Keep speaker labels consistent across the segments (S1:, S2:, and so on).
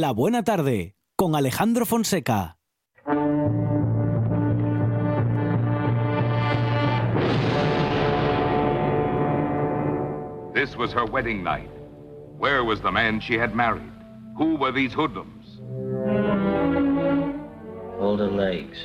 S1: La Buena Tarde con Alejandro Fonseca.
S2: This was her wedding night. Where was the man she had married? Who were these hoodlums?
S3: Hold her legs.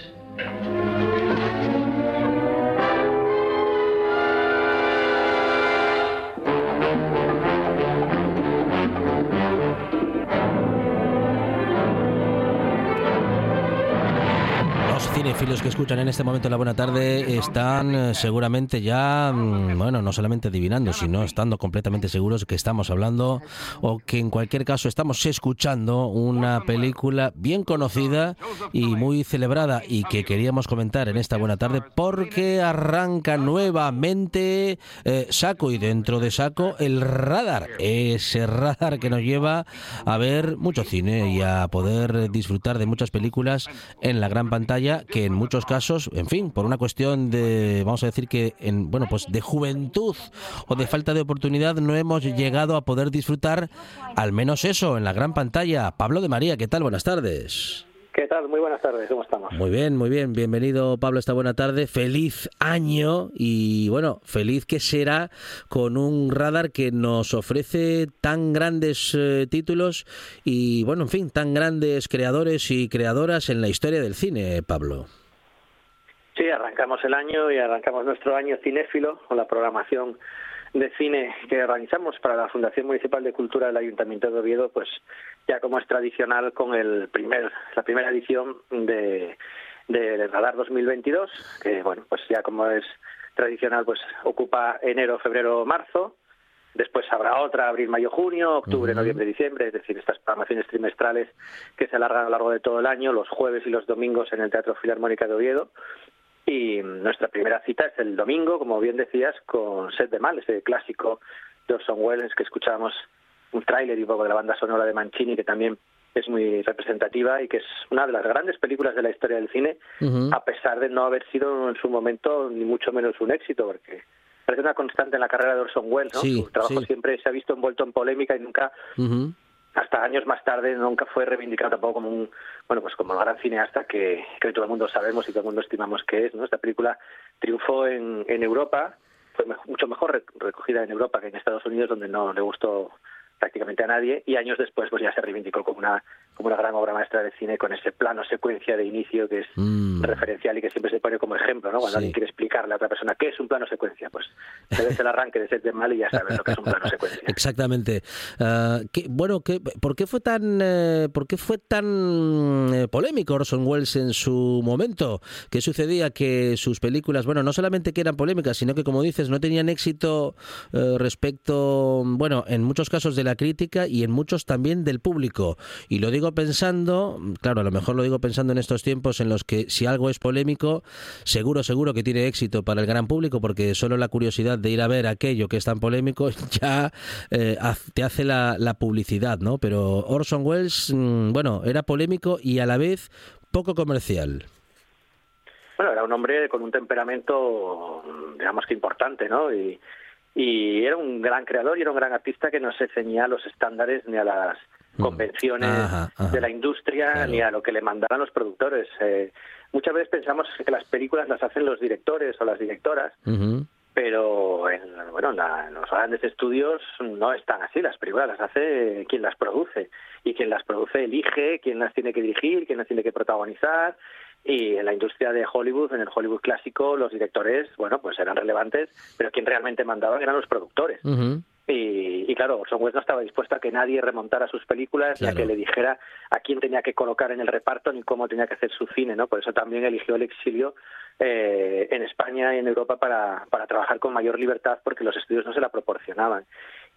S4: Cinefilos que escuchan en este momento la buena tarde están eh, seguramente ya, mm, bueno, no solamente adivinando, sino estando completamente seguros que estamos hablando o que en cualquier caso estamos escuchando una película bien conocida y muy celebrada y que queríamos comentar en esta buena tarde porque arranca nuevamente eh, Saco y dentro de Saco el radar, ese radar que nos lleva a ver mucho cine y a poder disfrutar de muchas películas en la gran pantalla en muchos casos, en fin, por una cuestión de, vamos a decir que, en, bueno, pues de juventud o de falta de oportunidad, no hemos llegado a poder disfrutar al menos eso en la gran pantalla. Pablo de María, ¿qué tal? Buenas tardes.
S5: ¿Qué tal? Muy buenas tardes, ¿cómo estamos?
S4: Muy bien, muy bien. Bienvenido, Pablo, esta buena tarde. Feliz año y, bueno, feliz que será con un radar que nos ofrece tan grandes eh, títulos y, bueno, en fin, tan grandes creadores y creadoras en la historia del cine, Pablo.
S5: Sí, arrancamos el año y arrancamos nuestro año cinéfilo con la programación de cine que organizamos para la Fundación Municipal de Cultura del Ayuntamiento de Oviedo, pues ya como es tradicional con el primer, la primera edición de, de Radar 2022, que bueno, pues ya como es tradicional, pues ocupa enero, febrero, marzo. Después habrá otra, abril, mayo, junio, octubre, noviembre, diciembre, es decir, estas programaciones trimestrales que se alargan a lo largo de todo el año, los jueves y los domingos en el Teatro Filarmónica de Oviedo. Y nuestra primera cita es el domingo, como bien decías, con Set de Mal, ese clásico de Orson Welles que escuchábamos un tráiler y un poco de la banda sonora de Mancini, que también es muy representativa y que es una de las grandes películas de la historia del cine, a pesar de no haber sido en su momento ni mucho menos un éxito, porque parece una constante en la carrera de Orson Welles, ¿no? su trabajo siempre se ha visto envuelto en polémica y nunca hasta años más tarde nunca fue reivindicado tampoco como un bueno pues como el gran cineasta que, que todo el mundo sabemos y todo el mundo estimamos que es no esta película triunfó en, en Europa fue mucho mejor recogida en Europa que en Estados Unidos donde no le gustó prácticamente a nadie y años después pues ya se reivindicó como una como una gran obra maestra de cine con ese plano secuencia de inicio que es mm. referencial y que siempre se pone como ejemplo, ¿no? Cuando alguien quiere explicarle a otra persona qué es un plano secuencia, pues debes el arranque de Set Mal y ya sabes lo que es un plano secuencia.
S4: Exactamente. Uh, bueno, ¿qué, ¿por qué fue tan eh, por qué fue tan eh, polémico Orson Welles en su momento? ¿Qué sucedía que sus películas, bueno, no solamente que eran polémicas, sino que como dices, no tenían éxito eh, respecto, bueno, en muchos casos de la crítica y en muchos también del público. Y lo digo pensando, claro, a lo mejor lo digo pensando en estos tiempos en los que si algo es polémico, seguro, seguro que tiene éxito para el gran público, porque solo la curiosidad de ir a ver aquello que es tan polémico ya eh, te hace la, publicidad, ¿no? Pero Orson Welles, mm, bueno, era polémico y a la vez poco comercial.
S5: Bueno, era un hombre con un temperamento, digamos que importante, ¿no? Y, y era un gran creador y era un gran artista que no se ceñía a los estándares ni a las Mm. convenciones de la industria ni a lo que le mandaran los productores. Eh, muchas veces pensamos que las películas las hacen los directores o las directoras, pero en, bueno, en los grandes estudios no están así. Las películas las hace quien las produce y quien las produce elige quién las tiene que dirigir, quién las tiene que protagonizar. Y en la industria de Hollywood, en el Hollywood clásico, los directores, bueno, pues eran relevantes, pero quien realmente mandaban eran los productores. Y, claro, Orson Welles no estaba dispuesto a que nadie remontara sus películas ni a que le dijera a quién tenía que colocar en el reparto ni cómo tenía que hacer su cine, ¿no? Por eso también eligió el exilio eh, en España y en Europa para, para trabajar con mayor libertad porque los estudios no se la proporcionaban.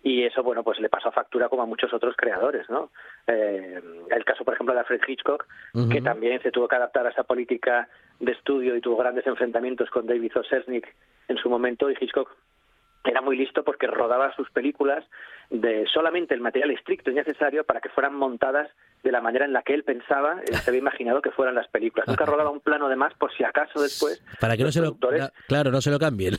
S5: Y eso, bueno, pues le pasó factura como a muchos otros creadores, ¿no? Eh, el caso, por ejemplo, de Alfred Hitchcock, que también se tuvo que adaptar a esa política de estudio y tuvo grandes enfrentamientos con David O. en su momento, y Hitchcock era muy listo porque rodaba sus películas de solamente el material estricto y necesario para que fueran montadas de la manera en la que él pensaba, él se había imaginado que fueran las películas. Nunca rodaba un plano de más por si acaso después.
S4: Para que no se lo, claro, no se lo cambien.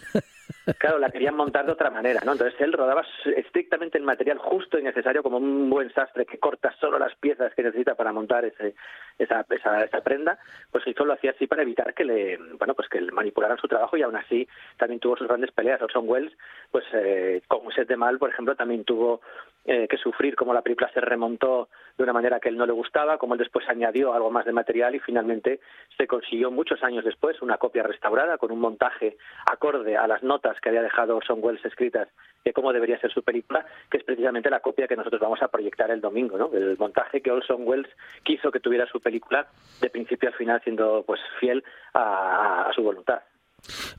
S5: Claro, la querían montar de otra manera, ¿no? Entonces él rodaba estrictamente el material justo y necesario como un buen sastre que corta solo las piezas que necesita para montar ese, esa, esa, esa prenda, pues hizo lo hacía así para evitar que le, bueno, pues que manipularan su trabajo y aún así también tuvo sus grandes peleas. Orson Welles, pues eh, con Set de Mal, por ejemplo, también tuvo eh, que sufrir como la película se remontó de una manera que él no le gustaba, como él después añadió algo más de material y finalmente se consiguió muchos años después una copia restaurada con un montaje acorde a las notas que había dejado Orson Welles escritas de cómo debería ser su película, que es precisamente la copia que nosotros vamos a proyectar el domingo, ¿no? El montaje que Orson Welles quiso que tuviera su película de principio al final siendo pues fiel a su voluntad.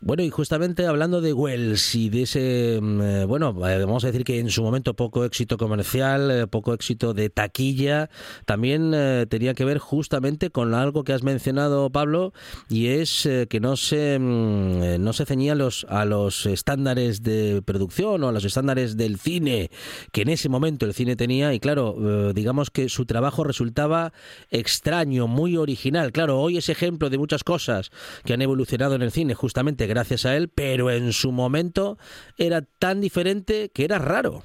S4: Bueno, y justamente hablando de Wells y de ese, mm, eh, bueno, eh, vamos a decir que en su momento poco éxito comercial, eh, poco éxito de taquilla, también tenía que ver justamente con algo que has mencionado, Pablo, y es que no se, mm, no se ceñía los, a los estándares de producción o a los estándares del cine que en ese momento el cine tenía, y claro, digamos que su trabajo resultaba extraño, muy original. Claro, hoy es ejemplo de muchas cosas que han evolucionado en el cine, justamente justamente gracias a él, pero en su momento era tan diferente que era raro.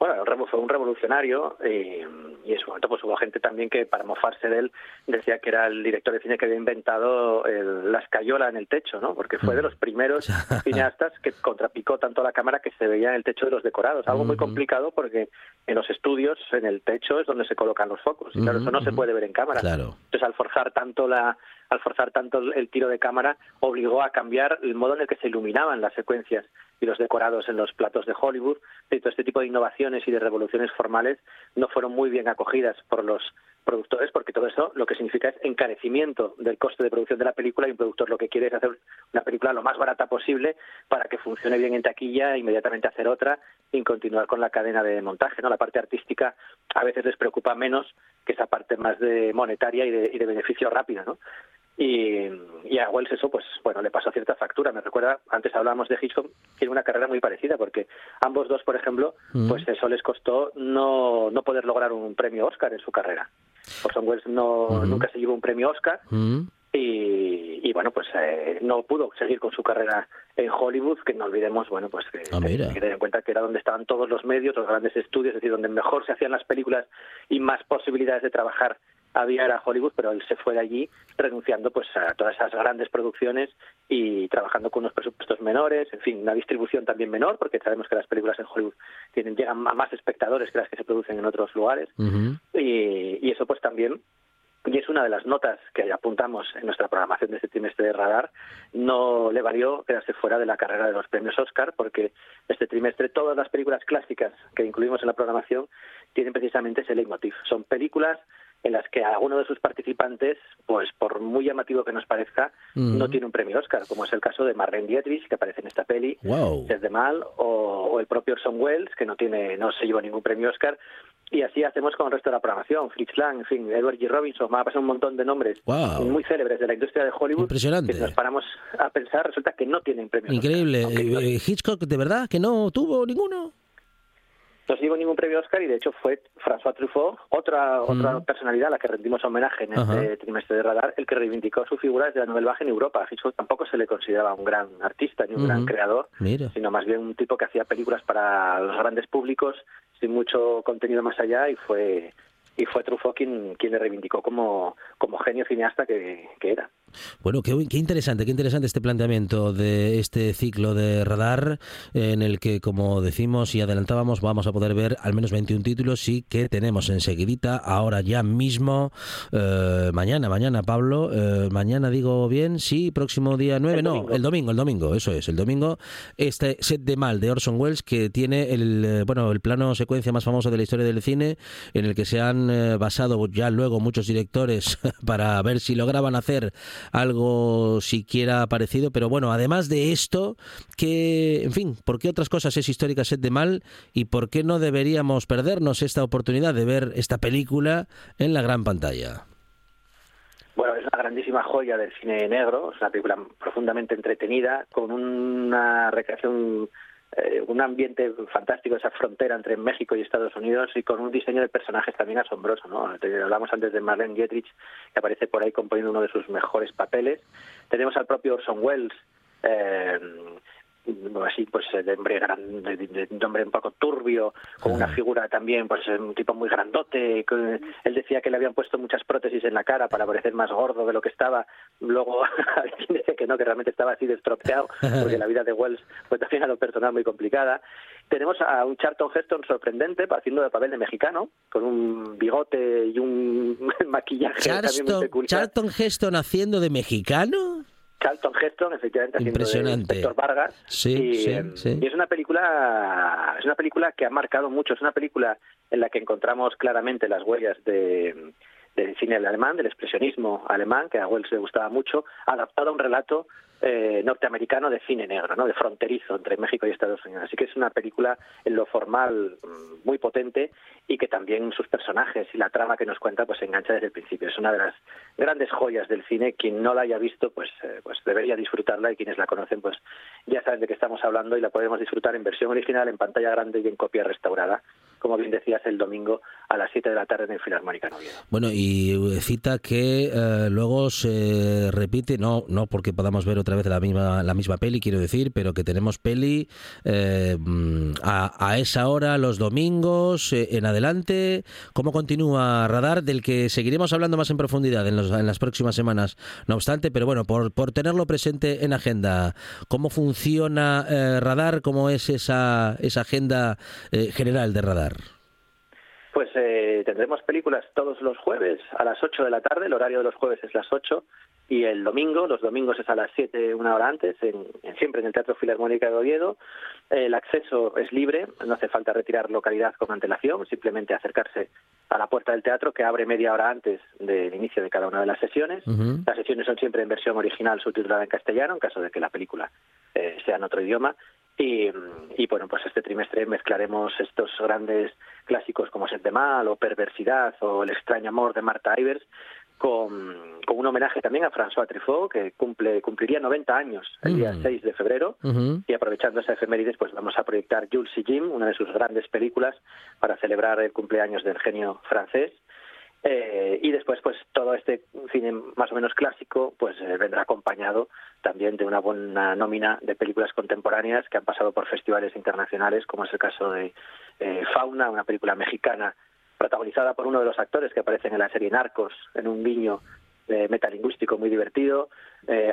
S5: Bueno, fue un revolucionario y, y, en su momento pues hubo gente también que para mofarse de él decía que era el director de cine que había inventado el, la escayola en el techo, ¿no? Porque fue de los primeros cineastas que contrapicó tanto la cámara que se veía en el techo de los decorados. Algo muy complicado porque en los estudios, en el techo es donde se colocan los focos. Y claro, eso no se puede ver en cámara. Entonces al forjar tanto la al forzar tanto el tiro de cámara, obligó a cambiar el modo en el que se iluminaban las secuencias y los decorados en los platos de Hollywood. Y todo este tipo de innovaciones y de revoluciones formales no fueron muy bien acogidas por los productores porque todo eso lo que significa es encarecimiento del coste de producción de la película y un productor lo que quiere es hacer una película lo más barata posible para que funcione bien en taquilla, inmediatamente hacer otra y continuar con la cadena de montaje. ¿no? La parte artística a veces les preocupa menos que esa parte más de monetaria y de, y de beneficio rápido. ¿no? Y, y, a Wells eso, pues bueno, le pasó cierta factura. Me recuerda, antes hablábamos de Hitchcock, tiene una carrera muy parecida, porque ambos dos, por ejemplo, mm. pues eso les costó no, no poder lograr un premio Oscar en su carrera. Orson Welles no, mm. nunca se llevó un premio Oscar. Mm. Y, y, bueno, pues eh, no pudo seguir con su carrera en Hollywood, que no olvidemos, bueno, pues que,
S4: ah,
S5: que, tener en cuenta que era donde estaban todos los medios, los grandes estudios, es decir, donde mejor se hacían las películas y más posibilidades de trabajar había era Hollywood, pero él se fue de allí renunciando pues a todas esas grandes producciones y trabajando con unos presupuestos menores, en fin, una distribución también menor, porque sabemos que las películas en Hollywood tienen llegan a más espectadores que las que se producen en otros lugares, y, y eso pues también y es una de las notas que apuntamos en nuestra programación de este trimestre de Radar, no le valió quedarse fuera de la carrera de los premios Oscar, porque este trimestre todas las películas clásicas que incluimos en la programación tienen precisamente ese leitmotiv. Son películas en las que alguno de sus participantes, pues por muy llamativo que nos parezca, no tiene un premio Oscar, como es el caso de Marlene Dietrich, que aparece en esta peli,
S4: wow.
S5: desde Mal, o, el propio Orson Welles, que no tiene, no se llevó ningún premio Oscar, y así hacemos con el resto de la programación, Fritz Lang, en fin, Edward G. Robinson, me ha pasado un montón de nombres muy célebres de la industria de Hollywood.
S4: Impresionante.
S5: Que si nos paramos a pensar, resulta que no tienen premio
S4: Increíble. Oscar, eh, Hitchcock, ¿de verdad que no tuvo ninguno?
S5: No se llevó ningún premio Oscar y de hecho fue François Truffaut, otra otra personalidad a la que rendimos homenaje en este trimestre de radar, el que reivindicó su figura desde la Nouvelle Vague en Europa. Hitchcock tampoco se le consideraba un gran artista ni un gran creador, sino más bien un tipo que hacía películas para los grandes públicos sin mucho contenido más allá y fue y fue Truffaut quien, quien le reivindicó como, como genio cineasta que, que era.
S4: Bueno, qué, qué, interesante, qué interesante este planteamiento de este ciclo de radar en el que, como decimos y adelantábamos, vamos a poder ver al menos 21 títulos y que tenemos enseguidita, ahora ya mismo, eh, mañana, mañana, Pablo, eh, mañana digo bien, sí, próximo día 9, el no, domingo. el domingo, el domingo, eso es, el domingo, este set de mal de Orson Welles que tiene el, eh, bueno, el plano secuencia más famoso de la historia del cine en el que se han eh, basado ya luego muchos directores para ver si lograban hacer algo siquiera parecido, pero bueno, además de esto, que, en fin, ¿por qué otras cosas es histórica Set de Mal y por qué no deberíamos perdernos esta oportunidad de ver esta película en la gran pantalla?
S5: Bueno, es una grandísima joya del cine negro, es una película profundamente entretenida, con una recreación eh, un ambiente fantástico, esa frontera entre México y Estados Unidos y con un diseño de personajes también asombroso. ¿no? Hablamos antes de Marlene Dietrich, que aparece por ahí componiendo uno de sus mejores papeles. Tenemos al propio Orson Welles. Eh, así pues de hombre grande, de, de hombre un poco turbio, con una figura también pues un tipo muy grandote. Él decía que le habían puesto muchas prótesis en la cara para parecer más gordo de lo que estaba. Luego alguien dice que no, que realmente estaba así destropeado, porque la vida de Wells fue también a lo personal muy complicada. Tenemos a un Charlton Heston sorprendente, haciendo de papel de mexicano, con un bigote y un maquillaje también muy peculiar.
S4: Charlton Heston haciendo de mexicano.
S5: Charlton Heston, efectivamente, haciendo
S4: Impresionante.
S5: de Héctor Vargas.
S4: Sí,
S5: y,
S4: sí,
S5: eh,
S4: sí.
S5: y es una película, es una película que ha marcado mucho. Es una película en la que encontramos claramente las huellas de del cine alemán, del expresionismo alemán, que a Wells le gustaba mucho, adaptado a un relato eh, norteamericano de cine negro, ¿no? de fronterizo entre México y Estados Unidos. Así que es una película en lo formal mm, muy potente y que también sus personajes y la trama que nos cuenta pues engancha desde el principio. Es una de las grandes joyas del cine. Quien no la haya visto pues, eh, pues debería disfrutarla y quienes la conocen pues ya saben de qué estamos hablando y la podemos disfrutar en versión original, en pantalla grande y en copia restaurada, como bien decías, el domingo a las 7 de la tarde en el Filarmónica Noviedo.
S4: Bueno, y eh, cita que eh, luego se repite, no, no porque podamos ver otra vez la misma, la misma peli, quiero decir, pero que tenemos peli eh, a, a, esa hora, los domingos, eh, en adelante. ¿Cómo continúa Radar? Del que seguiremos hablando más en profundidad en, los, en las próximas semanas, no obstante, pero bueno, por, por tenerlo presente en agenda, ¿cómo funciona eh, Radar? ¿Cómo es esa, esa agenda eh, general de Radar?
S5: Pues eh, tendremos películas todos los jueves a las 8 de la tarde, el horario de los jueves es las 8 y el domingo, los domingos es a las 7, una hora antes, en, en, siempre en el Teatro Filarmónica de Oviedo. El acceso es libre, no hace falta retirar localidad con antelación, simplemente acercarse a la puerta del teatro que abre media hora antes del inicio de cada una de las sesiones. Uh -huh. Las sesiones son siempre en versión original subtitulada en castellano, en caso de que la película eh, sea en otro idioma. Y, y, bueno, pues este trimestre mezclaremos estos grandes clásicos como Set de Mal o Perversidad o El extraño amor de Marta Ivers con, con, un homenaje también a François Truffaut, que cumple cumpliría 90 años el día mm. 6 de febrero, y aprovechando esa efemérides, pues vamos a proyectar Jules y Jim, una de sus grandes películas, para celebrar el cumpleaños del genio francés. Eh, y después, pues todo este cine más o menos clásico, pues eh, vendrá acompañado también de una buena nómina de películas contemporáneas que han pasado por festivales internacionales, como es el caso de eh, Fauna, una película mexicana protagonizada por uno de los actores que aparecen en la serie Narcos, en un guiño eh, metalingüístico muy divertido.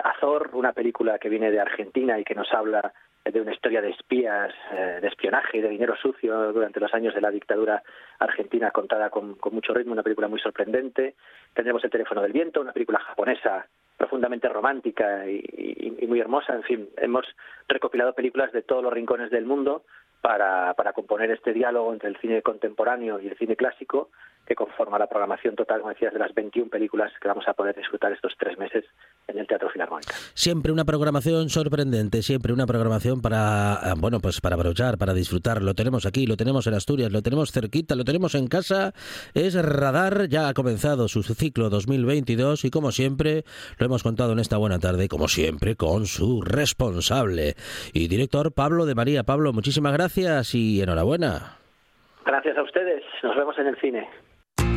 S5: Azor, una película que viene de Argentina y que nos habla de una historia de espías, eh, de espionaje y de dinero sucio durante los años de la dictadura argentina contada con, mucho ritmo, una película muy sorprendente. Tendremos El teléfono del viento, una película japonesa profundamente romántica y, y, y muy hermosa. En fin, hemos recopilado películas de todos los rincones del mundo para, para componer este diálogo entre el cine contemporáneo y el cine clásico que conforma la programación total, como decías, de las 21 películas que vamos a poder disfrutar estos tres meses en el Teatro Filarmónica.
S4: Siempre una programación sorprendente, siempre una programación para, bueno, pues para aprovechar, para disfrutar. Lo tenemos aquí, lo tenemos en Asturias, lo tenemos cerquita, lo tenemos en casa. Es Radar, ya ha comenzado su ciclo 2022 y como siempre lo hemos contado en esta buena tarde, como siempre, con su responsable y director Pablo de María. Pablo, muchísimas gracias y enhorabuena.
S5: Gracias a ustedes. Nos vemos en el cine.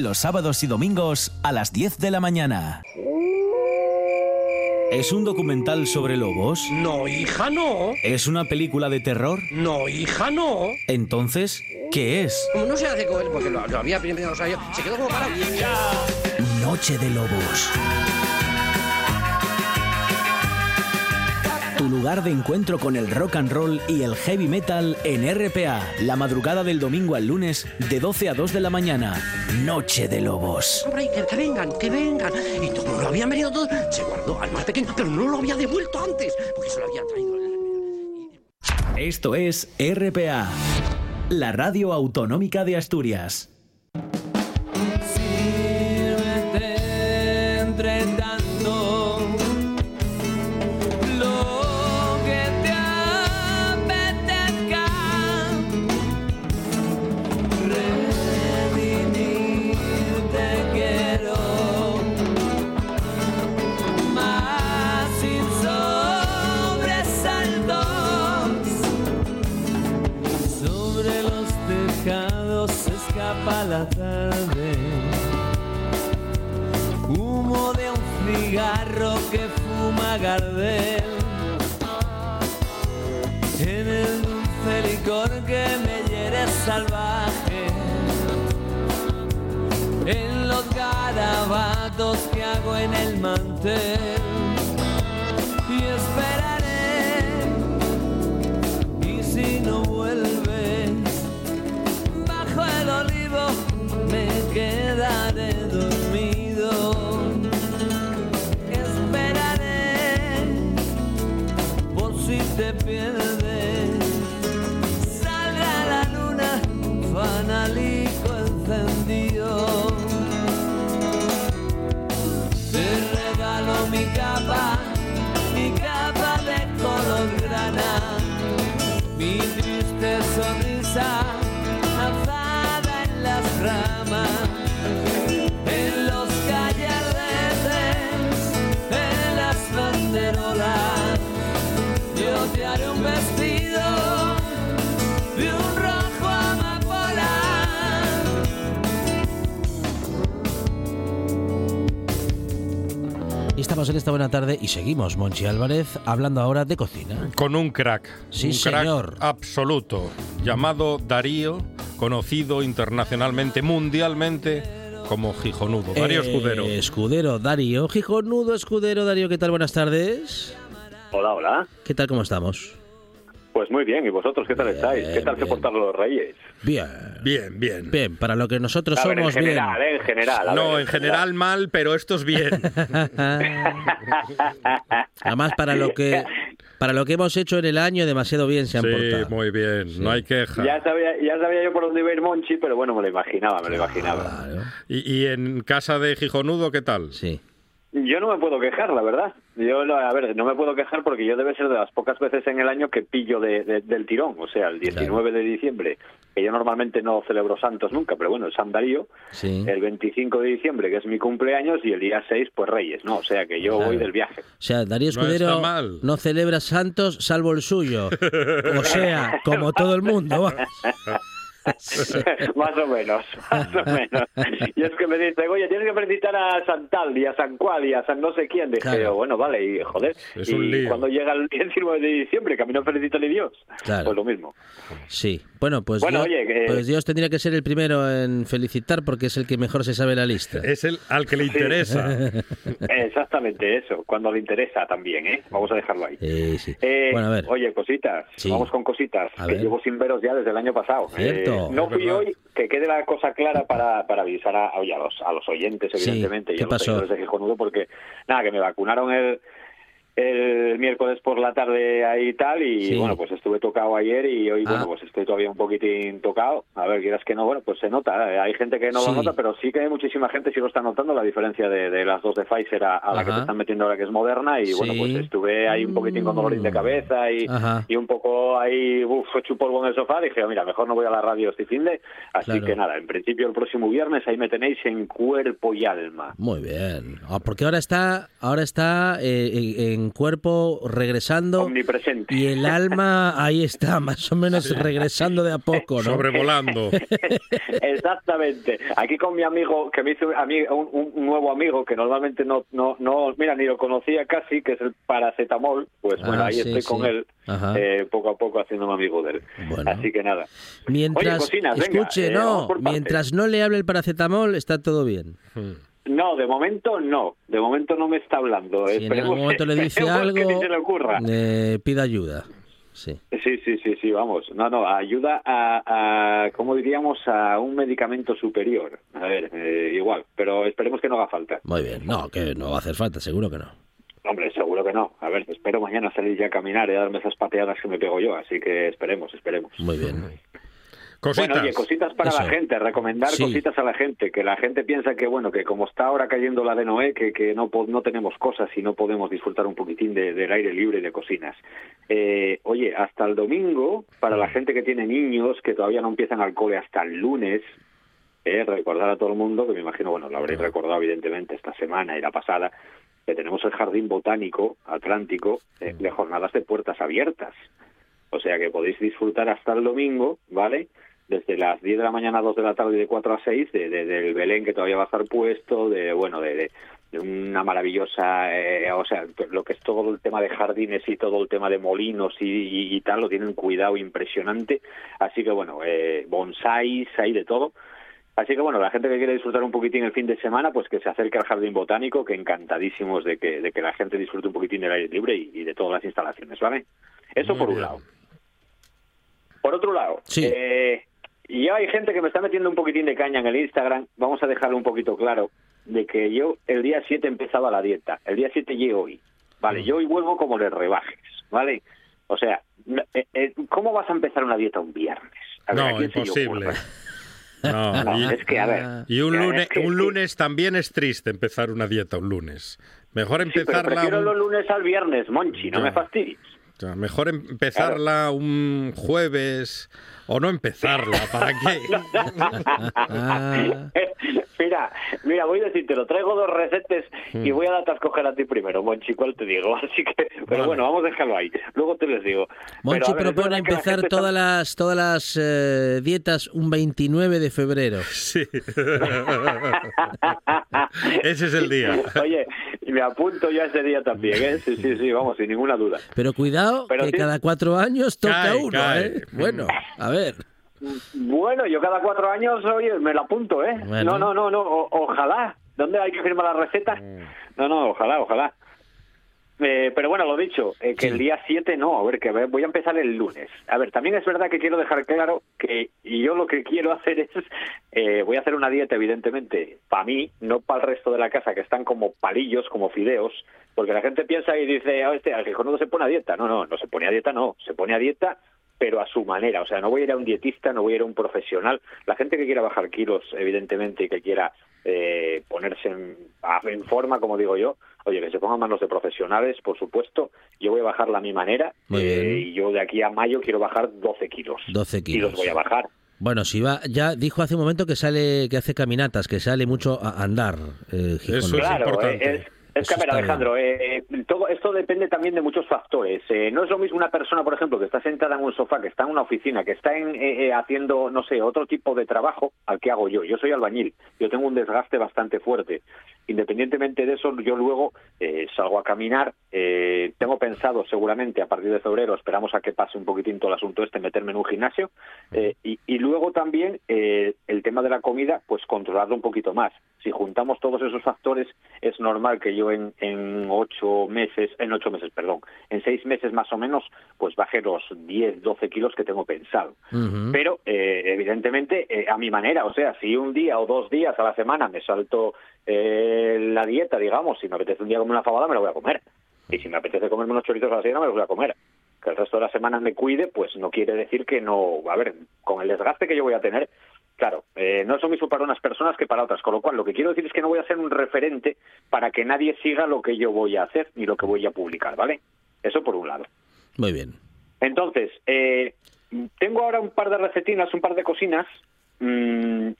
S1: los sábados y domingos a las 10 de la mañana. ¿Es un documental sobre lobos?
S6: No, hija, no.
S1: ¿Es una película de terror?
S6: No, hija, no.
S1: Entonces, ¿qué es?
S6: No se hace con él, porque lo, lo había primero, o sea, yo, se quedó como para...
S1: Noche de Lobos. Tu lugar de encuentro con el rock and roll y el heavy metal en RPA. La madrugada del domingo al lunes de 12 a 2 de la mañana. Noche de Lobos.
S6: Hombre, que, que vengan, que vengan. Y como lo habían venido todos, se guardó al más pequeño, pero no lo había devuelto antes, porque se lo habían traído.
S1: Esto es RPA, la radio autonómica de Asturias.
S7: En
S4: esta buena tarde y seguimos, Monchi Álvarez, hablando ahora de cocina.
S8: Con un crack.
S4: Sí,
S8: un crack
S4: señor.
S8: absoluto. Llamado Darío, conocido internacionalmente, mundialmente, como Gijonudo. Darío
S4: Eh,
S8: Escudero.
S4: Escudero, Darío. Gijonudo, Escudero, Darío, ¿qué tal? Buenas tardes.
S9: Hola, hola.
S4: ¿Qué tal? ¿Cómo estamos?
S9: Pues muy bien, ¿y vosotros qué tal
S4: Bien,
S9: estáis? ¿Qué tal se
S4: bien.
S9: portaron los reyes?
S4: Bien.
S8: Bien, bien.
S4: Bien, para lo que nosotros
S9: A ver, en
S4: somos, bien.
S9: general, ¿eh? en general. a
S8: No,
S9: ver,
S8: en general mal, pero esto es bien.
S4: Además, para lo que para lo que hemos hecho en el año, demasiado bien se han
S8: Sí,
S4: portado.
S8: muy bien. No hay queja.
S9: Ya sabía, ya sabía yo por dónde iba a ir Monchi, pero bueno, me lo imaginaba, me lo imaginaba.
S8: ¿Y, y en casa de Gijonudo qué tal?
S4: sí.
S9: Yo no me puedo quejar, la verdad. Yo, no- a ver, no me puedo quejar porque yo debe ser de las pocas veces en el año que pillo de- de- del tirón. O sea, el 19 de diciembre, que yo normalmente no celebro santos nunca, pero bueno, el San Darío,
S4: Sí.
S9: el 25 de diciembre, que es mi cumpleaños, y el día 6, pues Reyes, ¿no? O sea, que yo
S4: Claro.
S9: voy del viaje.
S4: O sea, Darío
S8: No
S4: Escudero
S8: mal.
S4: no celebra santos salvo el suyo. O sea, como todo el mundo.
S9: más o menos, más o menos. Y es que me dicen, oye, tienes que felicitar a Santal y a San Cual y a San no sé quién. Dije,
S4: Claro.
S9: bueno, vale, y joder.
S8: Es un
S9: y
S8: lío.
S9: cuando llega el 19 de diciembre, que a mí no felicita ni Dios,
S4: Claro.
S9: pues lo mismo.
S4: Sí. Bueno, pues,
S9: Bueno, oye, que-
S4: pues Dios tendría que ser el primero en felicitar porque es el que mejor se sabe la lista.
S8: Es el al que le interesa.
S9: Exactamente eso, cuando le interesa también, ¿eh? Vamos a dejarlo ahí.
S4: Eh, sí.
S9: Eh,
S4: bueno, a ver.
S9: Oye, cositas,
S4: Sí.
S9: vamos con cositas,
S4: A
S9: que
S4: ver.
S9: llevo sin veros ya desde el año pasado.
S4: Cierto.
S9: Eh, no
S8: Es
S9: fui hoy, que quede la cosa clara para, para avisar a, oye, a, los, a los oyentes,
S4: Sí,
S9: evidentemente, y
S4: ¿qué
S9: a los
S4: pasó?
S9: de Gijonudo, porque, nada, que me vacunaron el, el miércoles por la tarde ahí y tal, y
S4: Sí.
S9: bueno, pues estuve tocado ayer y hoy,
S4: Ah.
S9: bueno, pues estoy todavía un poquitín tocado. A ver, quieras que no, bueno, pues se nota. eh, Hay gente que no
S4: Sí.
S9: lo nota, pero sí que hay muchísima gente sí lo está notando la diferencia de, de las dos de Pfizer a, a la que se están metiendo ahora que es moderna y bueno, pues estuve ahí un poquitín con dolores de cabeza y, y un poco ahí, uff, hecho polvo en el sofá. Dije, mira, mejor no voy a la radio este fin de. Así
S4: Claro.
S9: que nada, en principio el próximo viernes ahí me tenéis en cuerpo y alma.
S4: Muy bien. Ah, porque ahora está, ahora está eh, en, en cuerpo regresando
S9: Omnipresente.
S4: y el alma ahí está, más o menos regresando de a poco, ¿no?
S8: Sobrevolando.
S9: Exactamente. Aquí con mi amigo, que me hizo a mí un, un- un nuevo amigo que normalmente no, no, no, mira, ni lo conocía casi, que es el paracetamol. Pues bueno,
S4: Ah,
S9: ahí
S4: sí,
S9: estoy
S4: sí.
S9: con él, eh, poco a poco haciéndome amigo de él.
S4: Bueno.
S9: Así que nada.
S4: Mientras,
S9: Oye, cocinas, venga,
S4: escuche,
S9: eh,
S4: no, mientras no le hable el paracetamol, está todo bien.
S9: No, de momento no. De momento no me está hablando.
S4: Si en algún momento le dice
S9: que
S4: algo,
S9: ni se le ocurra.
S4: eh, pida ayuda. Sí.
S9: Sí, sí, sí, sí, vamos. No, no, ayuda a, a ¿cómo diríamos? A un medicamento superior. A ver, eh, igual, pero esperemos que no haga falta.
S4: Muy bien. No, que no va a hacer falta, seguro que no.
S9: Hombre, seguro que no. A ver, espero mañana salir ya a caminar y darme esas pateadas que me pego yo, así que esperemos, esperemos.
S4: Muy bien.
S8: Cositas.
S9: Bueno, oye, cositas para
S4: Eso.
S9: la gente, recomendar
S4: Sí.
S9: cositas a la gente, que la gente piensa que, bueno, que como está ahora cayendo la de Noé, que, que no, no tenemos cosas y no podemos disfrutar un poquitín de- del aire libre y de cocinas. Eh, oye, hasta el domingo, para la gente que tiene niños, que todavía no empiezan al cole hasta el lunes, eh, recordar a todo el mundo, que me imagino, bueno, lo habréis recordado evidentemente esta semana y la pasada, que tenemos el Jardín Botánico Atlántico eh, de jornadas de puertas abiertas. O sea que podéis disfrutar hasta el domingo, ¿vale? Desde las 10 de la mañana a 2 de la tarde y de 4 a 6, de, de- del Belén que todavía va a estar puesto, de bueno, de, una maravillosa, eh, o sea, lo que es todo el tema de jardines y todo el tema de molinos y, y- y tal, lo tienen cuidado impresionante. Así que bueno, eh, bonsáis, hay de todo. Así que bueno, la gente que quiere disfrutar un poquitín el fin de semana, pues que se acerque al jardín botánico, que encantadísimos de que, de que la gente disfrute un poquitín del aire libre y, y de todas las instalaciones, ¿vale? Eso
S8: Muy
S9: por un lado. Por otro lado,
S4: Sí.
S9: eh, y ya hay gente que me está metiendo un poquitín de caña en el Instagram, vamos a dejarlo un poquito claro, de que yo el día 7 empezaba la dieta, el día 7 llego hoy, ¿vale? Yo hoy vuelvo como de rebajes, ¿vale? O sea, no- eh, eh, ¿cómo vas a empezar una dieta un viernes? A ver, ¿a
S8: No,
S9: le
S8: imposible. No,
S9: No,
S8: y,
S9: es que, a ver,
S8: y un
S9: es
S8: lunes,
S9: que-
S8: un lunes también es triste empezar una dieta un lunes. Mejor
S9: Sí, pero
S8: empezarla
S9: prefiero
S8: un-
S9: los lunes al viernes, Monchi, no
S8: Ya.
S9: me fastidies.
S8: O sea, mejor empezarla un jueves o no empezarla, ¿para qué?
S4: Ah.
S9: mira, mira, voy a decirte, lo traigo dos recetas y
S8: Mm.
S9: voy a darte a escoger a ti primero, Monchi, ¿cuál te digo? Así que, pero
S8: Vale.
S9: bueno, vamos a dejarlo ahí. Luego te les digo.
S4: Monchi
S9: Pero, a ver,
S4: propone
S9: que la
S4: empezar
S9: gente está-
S4: todas las todas las eh, dietas un 29 de febrero.
S8: Sí. Ese es el día.
S9: Oye, me apunto yo a ese día también, ¿eh? Sí, sí, sí, vamos, sin ninguna duda.
S4: Pero cuidado,
S9: Pero
S4: que
S9: sí.
S4: cada cuatro años toca
S8: Cae,
S4: uno,
S8: cae.
S4: ¿eh? Bueno, a ver.
S9: Bueno, yo cada cuatro años, oye, me lo apunto, ¿eh?
S4: Bueno.
S9: No, no, no, no, o- ojalá. ¿Dónde hay que firmar la receta? No, no, ojalá, ojalá. Eh, pero bueno, lo dicho, eh, que
S4: Sí.
S9: el día 7 no, a ver, que voy a empezar el lunes. A ver, también es verdad que quiero dejar claro que yo lo que quiero hacer es, eh, voy a hacer una dieta, evidentemente, para mí, no para el resto de la casa, que están como palillos, como fideos, porque la gente piensa y dice, ah, este, al no se pone a dieta. No, no, no se pone a dieta, no, se pone a dieta pero a su manera. O sea, no voy a ir a un dietista, no voy a ir a un profesional. La gente que quiera bajar kilos, evidentemente, y que quiera eh, ponerse en, forma, como digo yo, oye, que se pongan manos de profesionales, por supuesto. Yo voy a bajarla a mi manera
S4: Muy
S9: eh,
S4: bien.
S9: y yo de aquí a mayo quiero bajar 12 kilos.
S4: 12
S9: Y los
S4: kilos.
S9: voy a bajar.
S4: Bueno, si va, ya dijo hace un momento que sale, que hace caminatas, que sale mucho a andar. eh.
S8: Eso es
S9: Claro,
S8: importante.
S9: eh, es, es que, a ver, Alejandro, eh, eh, todo esto depende también de muchos factores. Eh, no es lo mismo una persona, por ejemplo, que está sentada en un sofá, que está en una oficina, que está en, eh, eh, haciendo, no sé, otro tipo de trabajo al que hago yo. Yo soy albañil, yo tengo un desgaste bastante fuerte. Independientemente de eso, yo luego eh, salgo a caminar. eh, tengo pensado, seguramente, a partir de febrero, esperamos a que pase un poquitín todo el asunto este, meterme en un gimnasio. y, y luego también eh, el tema de la comida, pues controlarlo un poquito más. Si juntamos todos esos factores, es normal que yo en, en ocho meses, en ocho meses, perdón, en seis meses más o menos, pues baje los 10, 12 kilos que tengo pensado. Pero, eh, evidentemente, eh, a mi manera, o sea, si un día o dos días a la semana me salto eh, la dieta, digamos, si me apetece un día comer una fabada, me la voy a comer. Y si me apetece comerme unos chorizos a la semana, me los voy a comer. Que el resto de la semana me cuide, pues no quiere decir que no... A ver, con el desgaste que yo voy a tener, claro, eh, no es lo mismo para unas personas que para otras. Con lo cual, lo que quiero decir es que no voy a ser un referente para que nadie siga lo que yo voy a hacer ni lo que voy a publicar, ¿vale? Eso por un lado.
S4: Muy bien.
S9: Entonces, eh, tengo ahora un par de recetinas, un par de cocinas mm,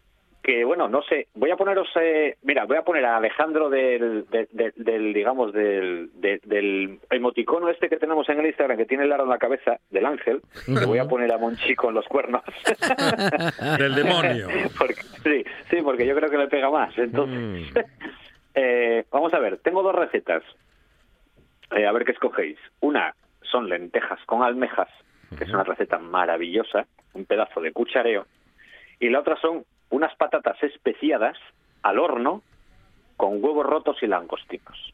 S9: que, bueno, no sé, voy a poneros, eh, mira, voy a poner a Alejandro del, del, del- del, digamos, del, del, emoticono este que tenemos en el Instagram, que tiene el aro en la cabeza, del ángel, le voy a poner a Monchi con los cuernos.
S8: Del demonio.
S9: Porque- sí, sí, porque yo creo que le pega más. Entonces,
S8: Mm.
S9: eh, vamos a ver, tengo dos recetas. Eh, a ver qué escogéis. Una son lentejas con almejas, que es una receta maravillosa, un pedazo de cuchareo. Y la otra son unas patatas especiadas al horno con huevos rotos y langostinos.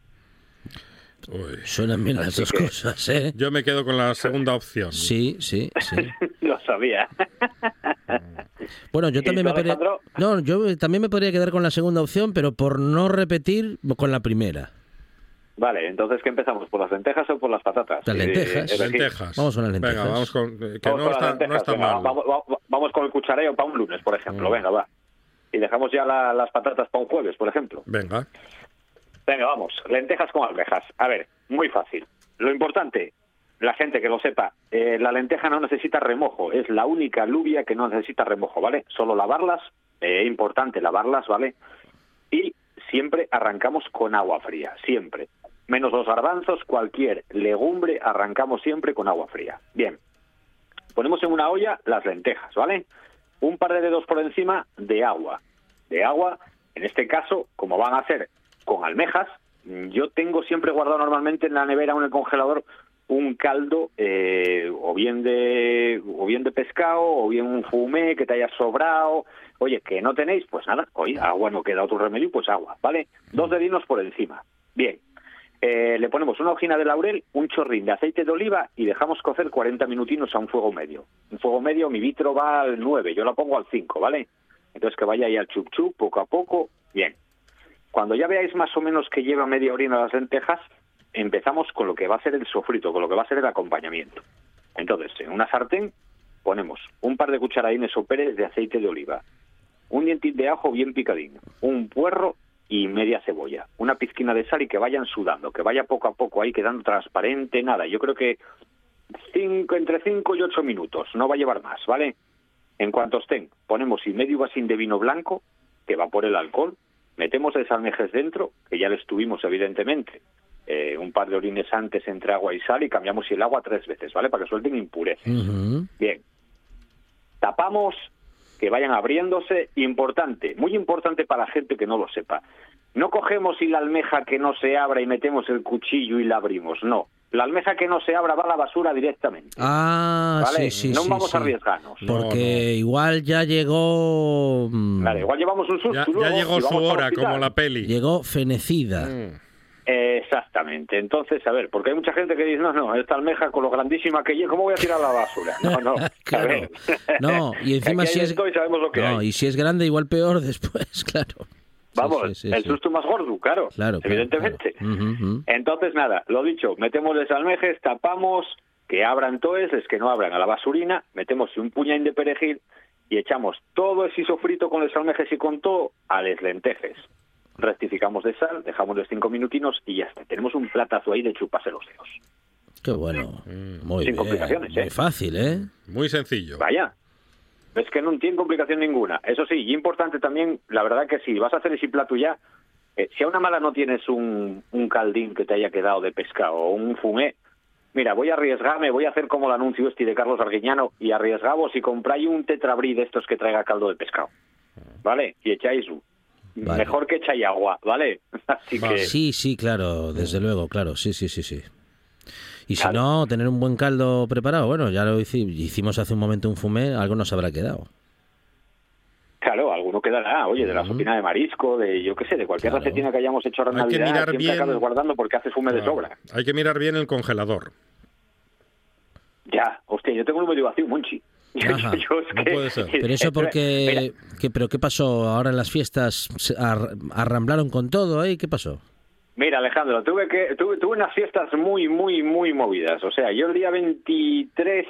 S8: Uy.
S4: Suenan bien las dos
S9: que-
S4: cosas, ¿eh?
S8: Yo me quedo con la segunda opción.
S4: Sí, sí, sí.
S9: Lo sabía.
S4: Bueno, yo
S9: ¿Y
S4: también me podría... No, yo también me podría quedar con la segunda opción, pero por no repetir con la primera.
S9: Vale, entonces, ¿qué empezamos? ¿Por las lentejas o por las patatas?
S4: Las
S9: Eh,
S4: lentejas.
S9: decir,
S8: Lentejas.
S4: Vamos con las lentejas.
S8: Venga, vamos con. eh, Que
S9: Vamos
S8: no
S9: con
S8: está, no
S9: lentejas,
S8: está
S9: venga,
S8: mal.
S9: Vamos, va- vamos con el cuchareo para un lunes, por ejemplo.
S8: Mm.
S9: Venga, va. Y dejamos ya la- las patatas para un jueves, por ejemplo.
S8: Venga.
S9: Venga, vamos. Lentejas con almejas. A ver, muy fácil. Lo importante, la gente que lo sepa, eh, la lenteja no necesita remojo. Es la única alubia que no necesita remojo, ¿vale? Solo lavarlas. Es importante lavarlas, ¿vale? Y siempre arrancamos con agua fría. Siempre. Menos los garbanzos, cualquier legumbre, arrancamos siempre con agua fría. Bien. Ponemos en una olla las lentejas, ¿vale? un par de dedos por encima de agua. De agua, en este caso, como van a hacer con almejas, yo tengo siempre guardado normalmente en la nevera o en el congelador un caldo eh, o bien de o bien de pescado o bien un fumé que te haya sobrado oye que no tenéis pues nada oye agua no queda otro remedio pues agua vale dos dedinos por encima bien eh, le ponemos una hojina de laurel un chorrín de aceite de oliva y dejamos cocer 40 minutinos a un fuego medio. Un fuego medio mi vitro va al 9 yo la pongo al 5 vale entonces que vaya ahí al chup chup poco a poco bien. Cuando ya veáis más o menos que lleva media orina las lentejas empezamos con lo que va a ser el sofrito, con lo que va a ser el acompañamiento. Entonces, en una sartén ponemos un par de cucharadines o peres de aceite de oliva, un dientín de ajo bien picadín, un puerro y media cebolla, una pizquina de sal y que vayan sudando, que vaya poco a poco ahí quedando transparente, nada. Yo creo que cinco, entre 5 y 8 minutos, no va a llevar más, ¿vale? En cuanto estén, ponemos y medio vasín de vino blanco, que va por el alcohol, metemos el salmejes dentro, que ya les tuvimos evidentemente, eh, un par de orines antes entre agua y sal y cambiamos el agua tres veces, ¿vale? Para que suelten impurezas. Bien. Tapamos, que vayan abriéndose. Importante, muy importante para la gente que no lo sepa. No cogemos y la almeja que no se abra y metemos el cuchillo y la abrimos, no. La almeja que no se abra va a la basura directamente.
S4: Ah,
S9: ¿vale?
S4: sí, sí,
S9: no
S4: sí,
S9: vamos
S4: sí.
S9: a arriesgarnos.
S4: Porque igual ya llegó... mm,
S9: Vale, igual llevamos un susto
S8: Ya, llegó su hora, como la peli.
S4: Llegó fenecida.
S9: Eh, Exactamente. Entonces, a ver, porque hay mucha gente que dice, no, no, esta almeja con lo grandísima que es, ¿cómo voy a tirar la basura? No, no. a
S4: Claro.
S9: ver.
S4: No, y encima si es...
S9: y sabemos lo que
S4: No,
S9: hay.
S4: y si es grande igual peor después, claro.
S9: Vamos,
S4: sí, sí,
S9: el susto más gordo, claro,
S4: Claro, claro,
S9: evidentemente. Entonces, nada, lo dicho, metemos los almejes, tapamos, que abran toes, es que no abran a la basurina, metemos un puñaín de perejil y echamos todo ese sofrito con los almejes y con todo a las lentejes. Rectificamos de sal, dejamos los cinco minutinos y ya está. Tenemos un platazo ahí de chuparse los dedos.
S4: Qué bueno. Muy
S9: Sin
S4: bien.
S9: complicaciones,
S4: Muy
S9: ¿eh?
S4: fácil, ¿eh?
S8: Muy sencillo.
S9: Vaya. Es que no tiene complicación ninguna. Eso sí, y importante también, la verdad que si vas a hacer ese plato ya, eh, si a una mala no tienes un, un caldín que te haya quedado de pescado o un fumé, mira, voy a arriesgarme, voy a hacer como el anuncio este de Carlos Arguiñano y arriesgamos y compráis un tetrabrí de estos que traiga caldo de pescado. ¿Vale? Y echáis un.
S4: Vale.
S9: Mejor que echáis agua, ¿vale? Así que...
S4: Sí, sí, claro, desde luego, claro, sí, sí, sí, sí. Y si no, tener un buen caldo preparado, bueno, ya lo hici- hicimos hace un momento un fumé, algo nos habrá quedado.
S9: Claro, alguno quedará, oye, de la sopina de marisco, de yo qué sé, de cualquier
S4: Claro.
S9: recetina que hayamos hecho ahora en
S8: Hay que mirar
S9: siempre
S8: bien-
S9: acabes guardando porque haces fume de sobra.
S8: Hay que mirar bien el congelador.
S9: Ya, hostia, yo tengo medio vacío, Monchi.
S4: Ajá,
S9: Yo es
S8: no
S9: que-
S8: puede ser.
S4: Pero eso porque... ¿qué, ¿Pero qué pasó ahora en las fiestas? ¿Se ar- ¿Arramblaron con todo ahí? ¿Qué pasó?
S9: Mira, Alejandro, tuve que tuve, tuve unas fiestas muy, muy, muy movidas. O sea, yo el día 23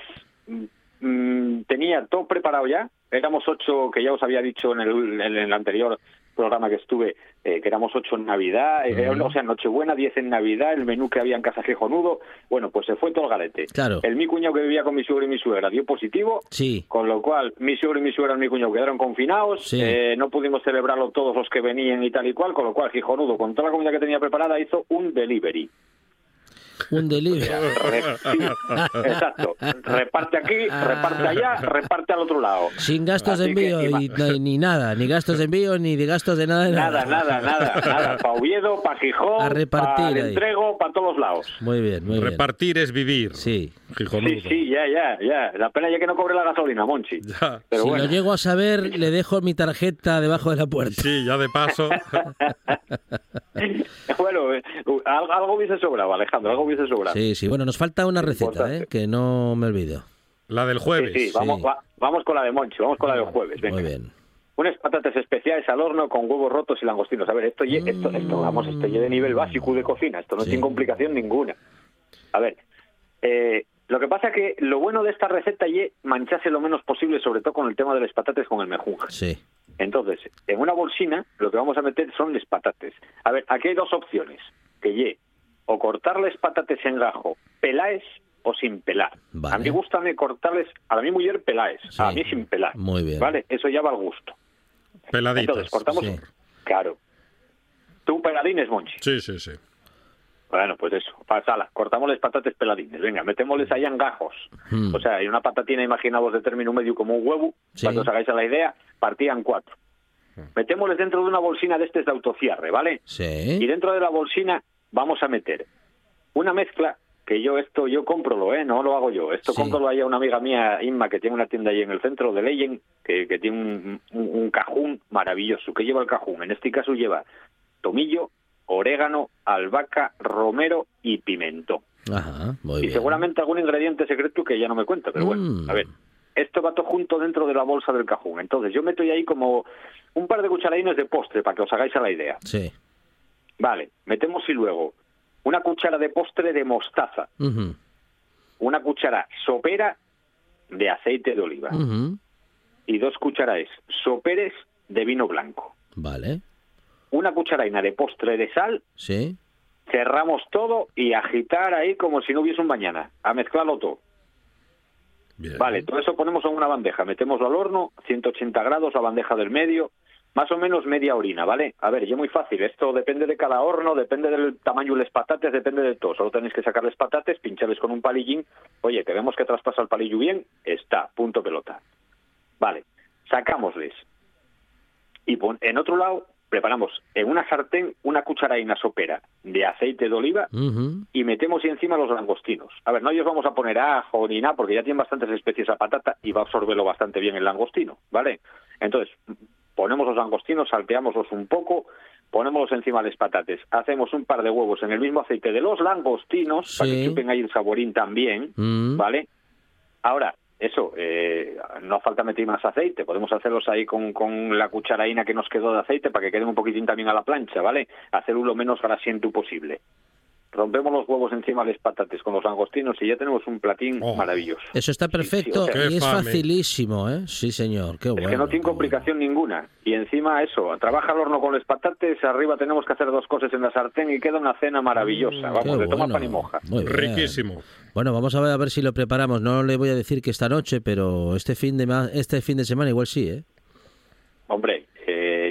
S9: mm, tenía todo preparado ya. Éramos ocho, que ya os había dicho en el, en el anterior programa que estuve, eh, que éramos ocho en Navidad, eh, o sea, Nochebuena, diez en Navidad, el menú que había en Casa Gijonudo. Bueno, pues se fue todo el galete.
S4: Claro.
S9: El mi cuñado que vivía con mi suegro y mi suegra dio positivo.
S4: Sí.
S9: Con lo cual, mi suegro y mi suegra y mi cuñado quedaron confinados,
S4: Sí.
S9: eh, no pudimos celebrarlo todos los que venían y tal y cual, con lo cual Gijonudo, con toda la comida que tenía preparada, hizo un delivery.
S4: Un delirio.
S9: Exacto. Reparte aquí, reparte allá, reparte al otro lado.
S4: Sin gastos de
S9: Así
S4: envío y, ni nada, ni gastos de envío, ni de gastos de nada. de
S9: Nada, nada, nada, nada. Para Oviedo, para Gijón,
S4: A repartir
S9: para entrego, para todos lados.
S4: Muy bien, muy bien.
S8: Repartir es vivir.
S4: Sí.
S8: Gijonudo.
S9: Sí, sí, ya, ya, ya. La pena ya que no cobre la gasolina, Monchi.
S8: Ya.
S9: Pero
S4: si
S9: bueno.
S4: lo llego a saber, le dejo mi tarjeta debajo de la puerta.
S8: Sí, ya de paso.
S9: bueno, eh, algo, algo hubiese sobrado, Alejandro, algo hubiese sobrado.
S4: Sí, sí. Bueno, nos falta una receta. ¿eh? Que no me olvido.
S8: La del jueves.
S9: sí, vamos,
S4: Sí.
S9: va- vamos con la de Monchi, vamos con la del jueves. Venga.
S4: Muy bien.
S9: Unas patatas especiales al horno con huevos rotos y langostinos. A ver, esto, ye- esto, esto, vamos, esto ye de nivel básico de cocina. Esto no
S4: Sí.
S9: tiene complicación ninguna. A ver, eh, lo que pasa que lo bueno de esta receta es mancharse lo menos posible, sobre todo con el tema de las patatas con el mejunje.
S4: Sí.
S9: Entonces, en una bolsina lo que vamos a meter son las patatas. A ver, aquí hay dos opciones. Que ye, o cortarles patatas en gajo, peláis o sin pelar.
S4: Vale.
S9: A mí gustame cortarles, a mi mujer peláis, a
S4: Sí.
S9: mí sin pelar.
S4: Muy bien.
S9: Vale, eso ya va al gusto.
S8: Peladitas.
S9: Entonces, cortamos.
S4: Sí.
S9: Claro. Tú peladines, Monchi.
S8: Sí, sí, sí.
S9: Bueno, pues eso, pasala, cortamos las patatas peladines, venga, metémosles ahí en gajos.
S4: Mm.
S9: O sea, hay una patatina, imaginaos de término medio como un huevo,
S4: Sí.
S9: cuando os hagáis a la idea, partían cuatro. Metémosles dentro de una bolsina de este de autocierre, ¿vale? Y
S4: Sí.
S9: dentro de la bolsina vamos a meter una mezcla que yo esto yo compro, ¿eh? No lo hago yo. Esto
S4: Sí.
S9: compro ahí a una amiga mía, Inma, que tiene una tienda ahí en el centro de Leyen, que, que tiene un, un, un cajún maravilloso. ¿Qué lleva el cajún? En este caso lleva tomillo, orégano, albahaca, romero y pimentón.
S4: Ajá, muy
S9: y
S4: bien.
S9: seguramente algún ingrediente secreto que ya no me cuenta, pero bueno,
S4: Mm.
S9: a ver. Esto va todo junto dentro de la bolsa del cajún. Entonces yo meto ahí como un par de cucharadines de postre para que os hagáis a la idea.
S4: Sí.
S9: Vale, metemos y luego una cuchara de postre de mostaza, una cuchara sopera de aceite de oliva y dos cucharadas soperes de vino blanco.
S4: Vale.
S9: Una cucharaina de postre de sal,
S4: Sí.
S9: cerramos todo y agitar ahí como si no hubiese un mañana, a mezclarlo todo.
S8: Bien.
S9: Vale, todo eso ponemos en una bandeja, metemoslo al horno, 180 grados, la bandeja del medio, más o menos media orina, ¿vale? A ver, ya muy fácil, esto depende de cada horno, depende del tamaño de las patates, depende de todo. Solo tenéis que sacar las patates, pincharles con un palillín, oye, que vemos que traspasa el palillo bien, está, punto pelota. Vale, sacámosles. Y pon- en otro lado, preparamos en una sartén una cucharaina sopera de aceite de oliva y metemos encima los langostinos. A ver, no os vamos a poner ajo ni nada porque ya tiene bastantes especies la patata y va a absorberlo bastante bien el langostino, ¿vale? Entonces, ponemos los langostinos, salteámoslos un poco, ponemos encima las patates, hacemos un par de huevos en el mismo aceite de los langostinos para que chupen ahí el saborín también,
S4: Mm.
S9: ¿vale? Ahora, eso, eh, no falta meter más aceite, podemos hacerlos ahí con, con la cucharaina que nos quedó de aceite para que queden un poquitín también a la plancha, ¿vale? Hacerlo lo menos grasiento posible. Rompemos los huevos encima de las patates con los langostinos y ya tenemos un platín
S8: Oh.
S9: maravilloso.
S4: Eso está perfecto
S9: o sea,
S4: y es
S8: fame.
S4: facilísimo, ¿eh? Sí, señor. Qué
S9: Es
S4: bueno.
S9: que no tiene
S4: qué bueno.
S9: complicación ninguna. Y encima eso, trabaja al horno con las patates, arriba tenemos que hacer dos cosas en la sartén y queda una cena maravillosa. Vamos,
S4: Mm, Qué
S9: de toma
S4: bueno.
S9: pan y moja.
S4: Muy.
S8: Riquísimo.
S4: Bueno, vamos a ver, a ver si lo preparamos. No le voy a decir que esta noche, pero este fin de ma- este fin de semana igual sí, ¿eh?
S9: Hombre, eh,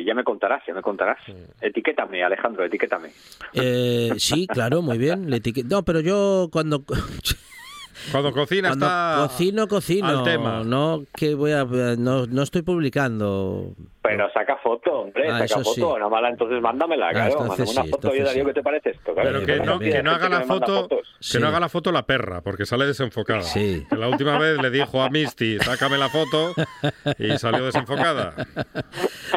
S9: ya me contarás, ya me contarás. Etiquétame, Alejandro, etiquétame.
S4: Eh, sí, claro, muy bien. Le etiquet- No, pero yo cuando
S8: Cuando cocina
S4: cuando
S8: está
S4: cocino cocino,
S8: al tema.
S4: no que voy a no, no estoy publicando.
S9: Pero saca foto, hombre,
S4: Ah,
S9: saca foto.
S4: sí.
S9: No mala, entonces mándamela,
S4: Ah,
S9: claro. Mándame una
S4: sí,
S9: foto.
S4: Entonces
S9: Darío,
S4: sí.
S9: ¿qué te parece esto? Claro,
S8: Pero
S9: yo
S8: que no,
S9: gente
S8: que no haga la foto, que
S4: Sí.
S8: no haga la foto la perra, porque sale desenfocada.
S4: Sí.
S8: Que la última vez le dijo a Misty, sácame la foto, y salió desenfocada.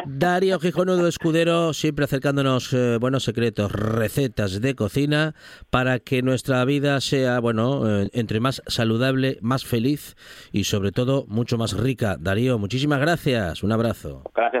S4: Darío Gijonudo Escudero, siempre acercándonos eh, buenos secretos, recetas de cocina para que nuestra vida sea, bueno, eh, entre más saludable, más feliz y sobre todo mucho más rica. Darío, muchísimas gracias. Un abrazo.
S9: Gracias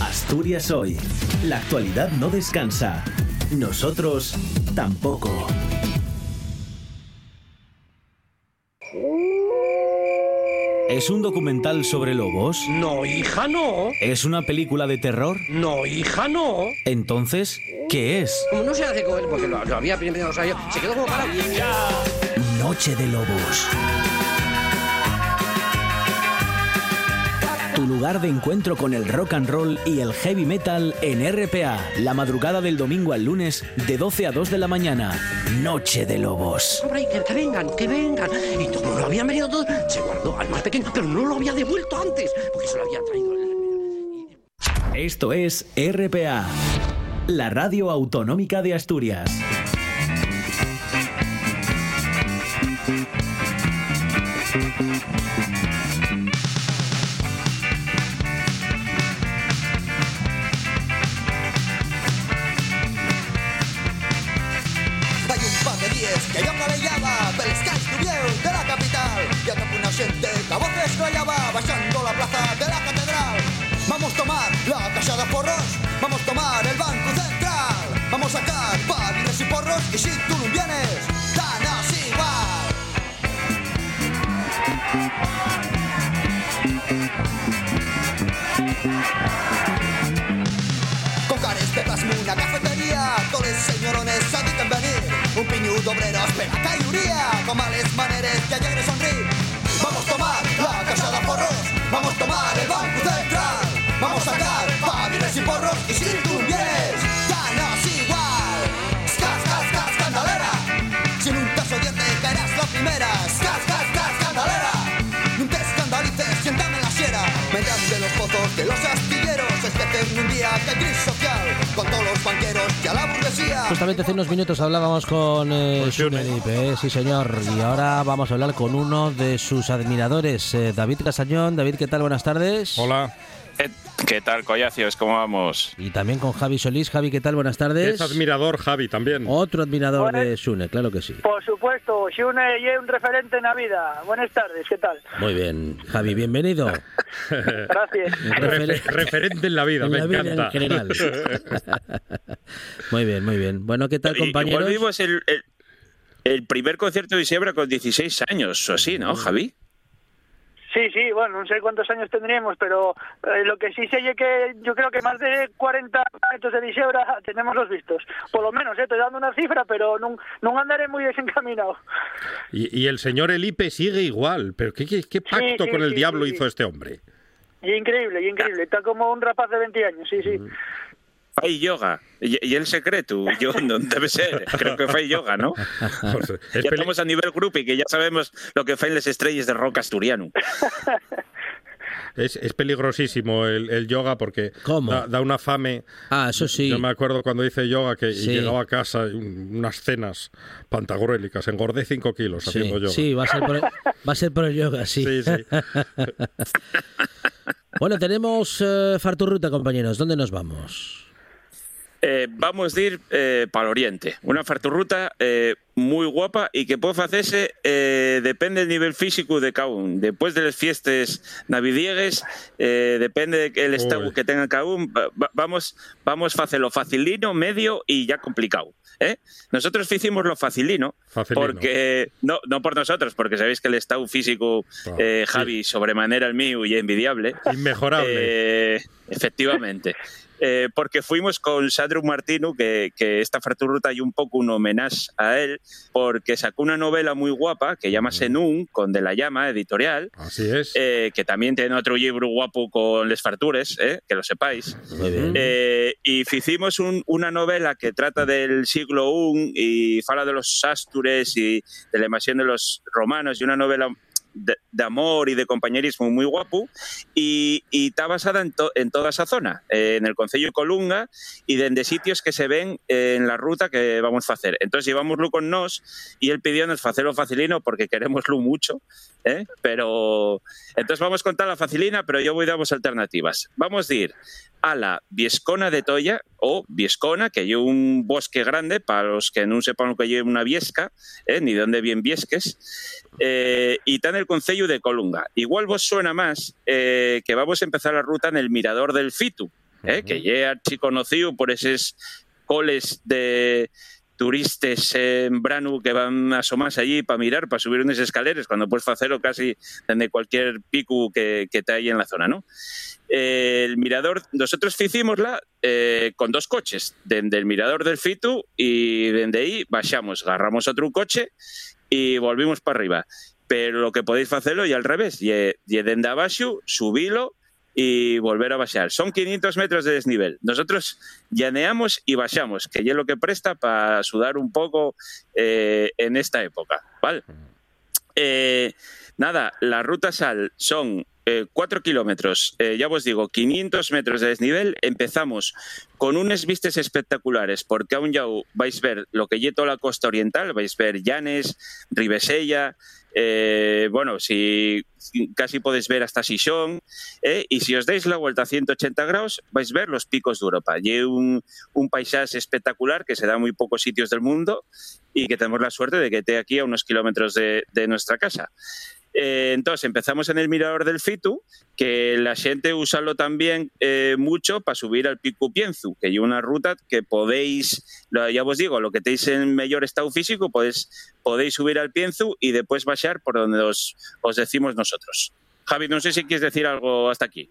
S1: Asturias Hoy. La actualidad no descansa. Nosotros tampoco. ¿Es un documental sobre lobos?
S6: No, hija, no.
S1: ¿Es una película de terror?
S6: No, hija, no.
S1: Entonces, ¿qué es?
S6: Como no se hace con él, porque lo, lo había primero, o sea, yo, se quedó como parado.
S1: Noche de Lobos. Tu lugar de encuentro con el rock and roll y el heavy metal en RPA, la madrugada del domingo al lunes de 12 a 2 de la mañana. Noche de Lobos.
S6: Hombre, que, que vengan, que vengan. Y como lo habían venido todo, se guardó al más pequeño, pero no lo había devuelto antes, porque se lo habían traído. el-
S1: Esto es RPA, la radio autonómica de Asturias.
S10: presente, voces rayaba basando la plaza de la catedral. Vamos a tomar la casa porros, vamos a tomar el banco central, vamos a sacar patines y porros y si tú no vienes, danos igual. Con carispetas, una cafetería, todos señorones adicen venir, un piñudo obrero espera caiuría, con males maneres que ayer son y porros y si tú vienes, ya no es igual. Scas, scas, scas, candalera, si nunca soy diente caerás la primera. Scas, scas, scas, candalera, no te escandalices, siéntame en la sierra, vendrán de los pozos de los astilleros, especen un día que crisis social, con todos los banqueros y a la burguesía.
S4: Justamente hace unos minutos hablábamos con eh, Sune Dipe, eh, sí señor, y ahora vamos a hablar con uno de sus admiradores, eh, David Casañón. David, ¿qué tal? Buenas tardes.
S8: Hola.
S11: ¿Qué, tal, Collacios? ¿Cómo vamos?
S4: Y también con Javi Solís. Javi, ¿qué tal? Buenas tardes.
S8: Es admirador, Javi, también.
S4: Otro admirador de Sune, claro que sí.
S12: Por supuesto, Xune é un referente na vida. Buenas tardes, ¿qué tal?
S4: Muy bien. Javi, bienvenido.
S12: Gracias.
S8: Refe- referente en la vida,
S4: En
S8: me
S4: la vida
S8: encanta.
S4: en general. muy bien, muy bien. Bueno, ¿qué tal, compañeros?
S11: Igual vimos el, el, el primer concierto de Diciembre con 16 años o así, ¿no, Javi?
S12: Sí, sí, bueno, no sé cuántos años tendríamos, pero eh, lo que sí sé es que yo creo que más de 40 metros de Dixebra tenemos los vistos. Por lo menos, eh, estoy dando una cifra, pero no, no andaré muy desencaminado.
S8: Y, y el señor Elipe sigue igual. ¿Pero qué, qué- qué pacto
S12: sí,
S8: con el
S12: sí,
S8: diablo hizo este hombre?
S12: Y increíble, y increíble. Está como un rapaz de 20 años, sí, sí.
S11: Fai yoga. Y, y el secreto, yo no debe ser. Creo que fai yoga, ¿no?
S8: Pues, es
S11: ya estamos a nivel grupo y que ya sabemos lo que faen las estrellas de rock asturiano.
S8: Es, es peligrosísimo el, el yoga porque Da, da una fame.
S4: Ah, eso sí.
S8: Yo me acuerdo cuando hice yoga que y
S4: Sí.
S8: llegaba a casa unas cenas pantagruélicas. Engordé 5 kilos
S4: Sí,
S8: haciendo yoga.
S4: sí, va a ser por el, va a ser por el yoga, sí.
S8: Sí, sí.
S4: bueno, tenemos eh, Farturruta, compañeros. ¿Dónde nos vamos?
S11: Eh, vamos a ir eh, para el oriente. Una farturruta eh, muy guapa y que puede hacerse eh, depende del nivel físico de cada uno. Después de las fiestas navidiegues, eh, depende del estado que tenga cada uno, va- va- vamos, vamos a hacerlo facilino, medio y ya complicado. ¿eh? Nosotros hicimos lo facilino,
S8: Facilino.
S11: porque no, no por nosotros, porque sabéis que el estado físico, eh,
S8: sí.
S11: Javi, sobremanera el mío y envidiable.
S8: Inmejorable.
S11: Efectivamente. Eh, porque fuimos con Sandro Martino, que, que esta farturruta hay un poco un homenaje a él, porque sacó una novela muy guapa que llama Senún, con De la Llama, editorial,
S8: Así es.
S11: eh, que también tiene otro libro guapo con les fartures, eh, que lo sepáis.
S4: Muy bien.
S11: Eh, y hicimos un- una novela que trata del siglo I y fala de los astures y de la invasión de los romanos y una novela de, de amor y de compañerismo muy guapo y, y está basada en, to- en toda esa zona, eh, en el Concello de Colunga y de sitios que se ven eh, en la ruta que vamos a hacer. Entonces llevámoslo con nos y él pidió nos hacerlo facilino porque queremoslo mucho, ¿eh? pero entonces vamos a contar la facilina, pero yo voy a daros alternativas. Vamos a ir a la Viescona de Toya o Viescona, que hay un bosque grande, para los que no sepan lo que hay una viesca, ¿eh? ni dónde bien Viesques, eh, y está en el Concello de Colunga. Igual vos suena más eh, que vamos a empezar la ruta en el Mirador del Fitu, ¿eh? que ya es conocido por esos coles de turistas en Branu que van a asomarse allí para mirar, para subir unas escaleras, cuando puedes hacerlo casi desde cualquier pico que, que te hay en la zona, ¿no? El mirador, nosotros hicimosla eh, con dos coches, desde el mirador del Fitu y desde ahí bajamos, agarramos otro coche y volvimos para arriba. Pero lo que podéis hacerlo y al revés, y, y desde abajo, subilo y volver a bajar. Son 500 metros de desnivel. Nosotros llaneamos y bajamos, que ya es lo que presta para sudar un poco eh, en esta época, ¿vale? Eh, nada, la ruta sal son eh, 4 kilómetros, eh, ya os digo, 500 metros de desnivel. Empezamos con unas vistas espectaculares, porque aún ya vais a ver lo que lleva toda la costa oriental, vais a ver Llanes, Ribesella, eh, bueno, si si casi podéis ver hasta Sison, eh, y si os dais la vuelta a 180 grados, vais a ver los picos de Europa. Y un, un paisaje espectacular que se da en muy pocos sitios del mundo y que tenemos la suerte de que esté aquí a unos kilómetros de, de nuestra casa. Eh, entonces empezamos en el mirador del Fitu, que la gente usalo también eh, mucho para subir al Pico Pienzu, que hay una ruta que podéis, ya os digo, lo que tenéis en mayor estado físico, podéis, podéis subir al Pienzu y después bajar por donde os, os decimos nosotros. Javi, no sé si quieres decir algo hasta aquí.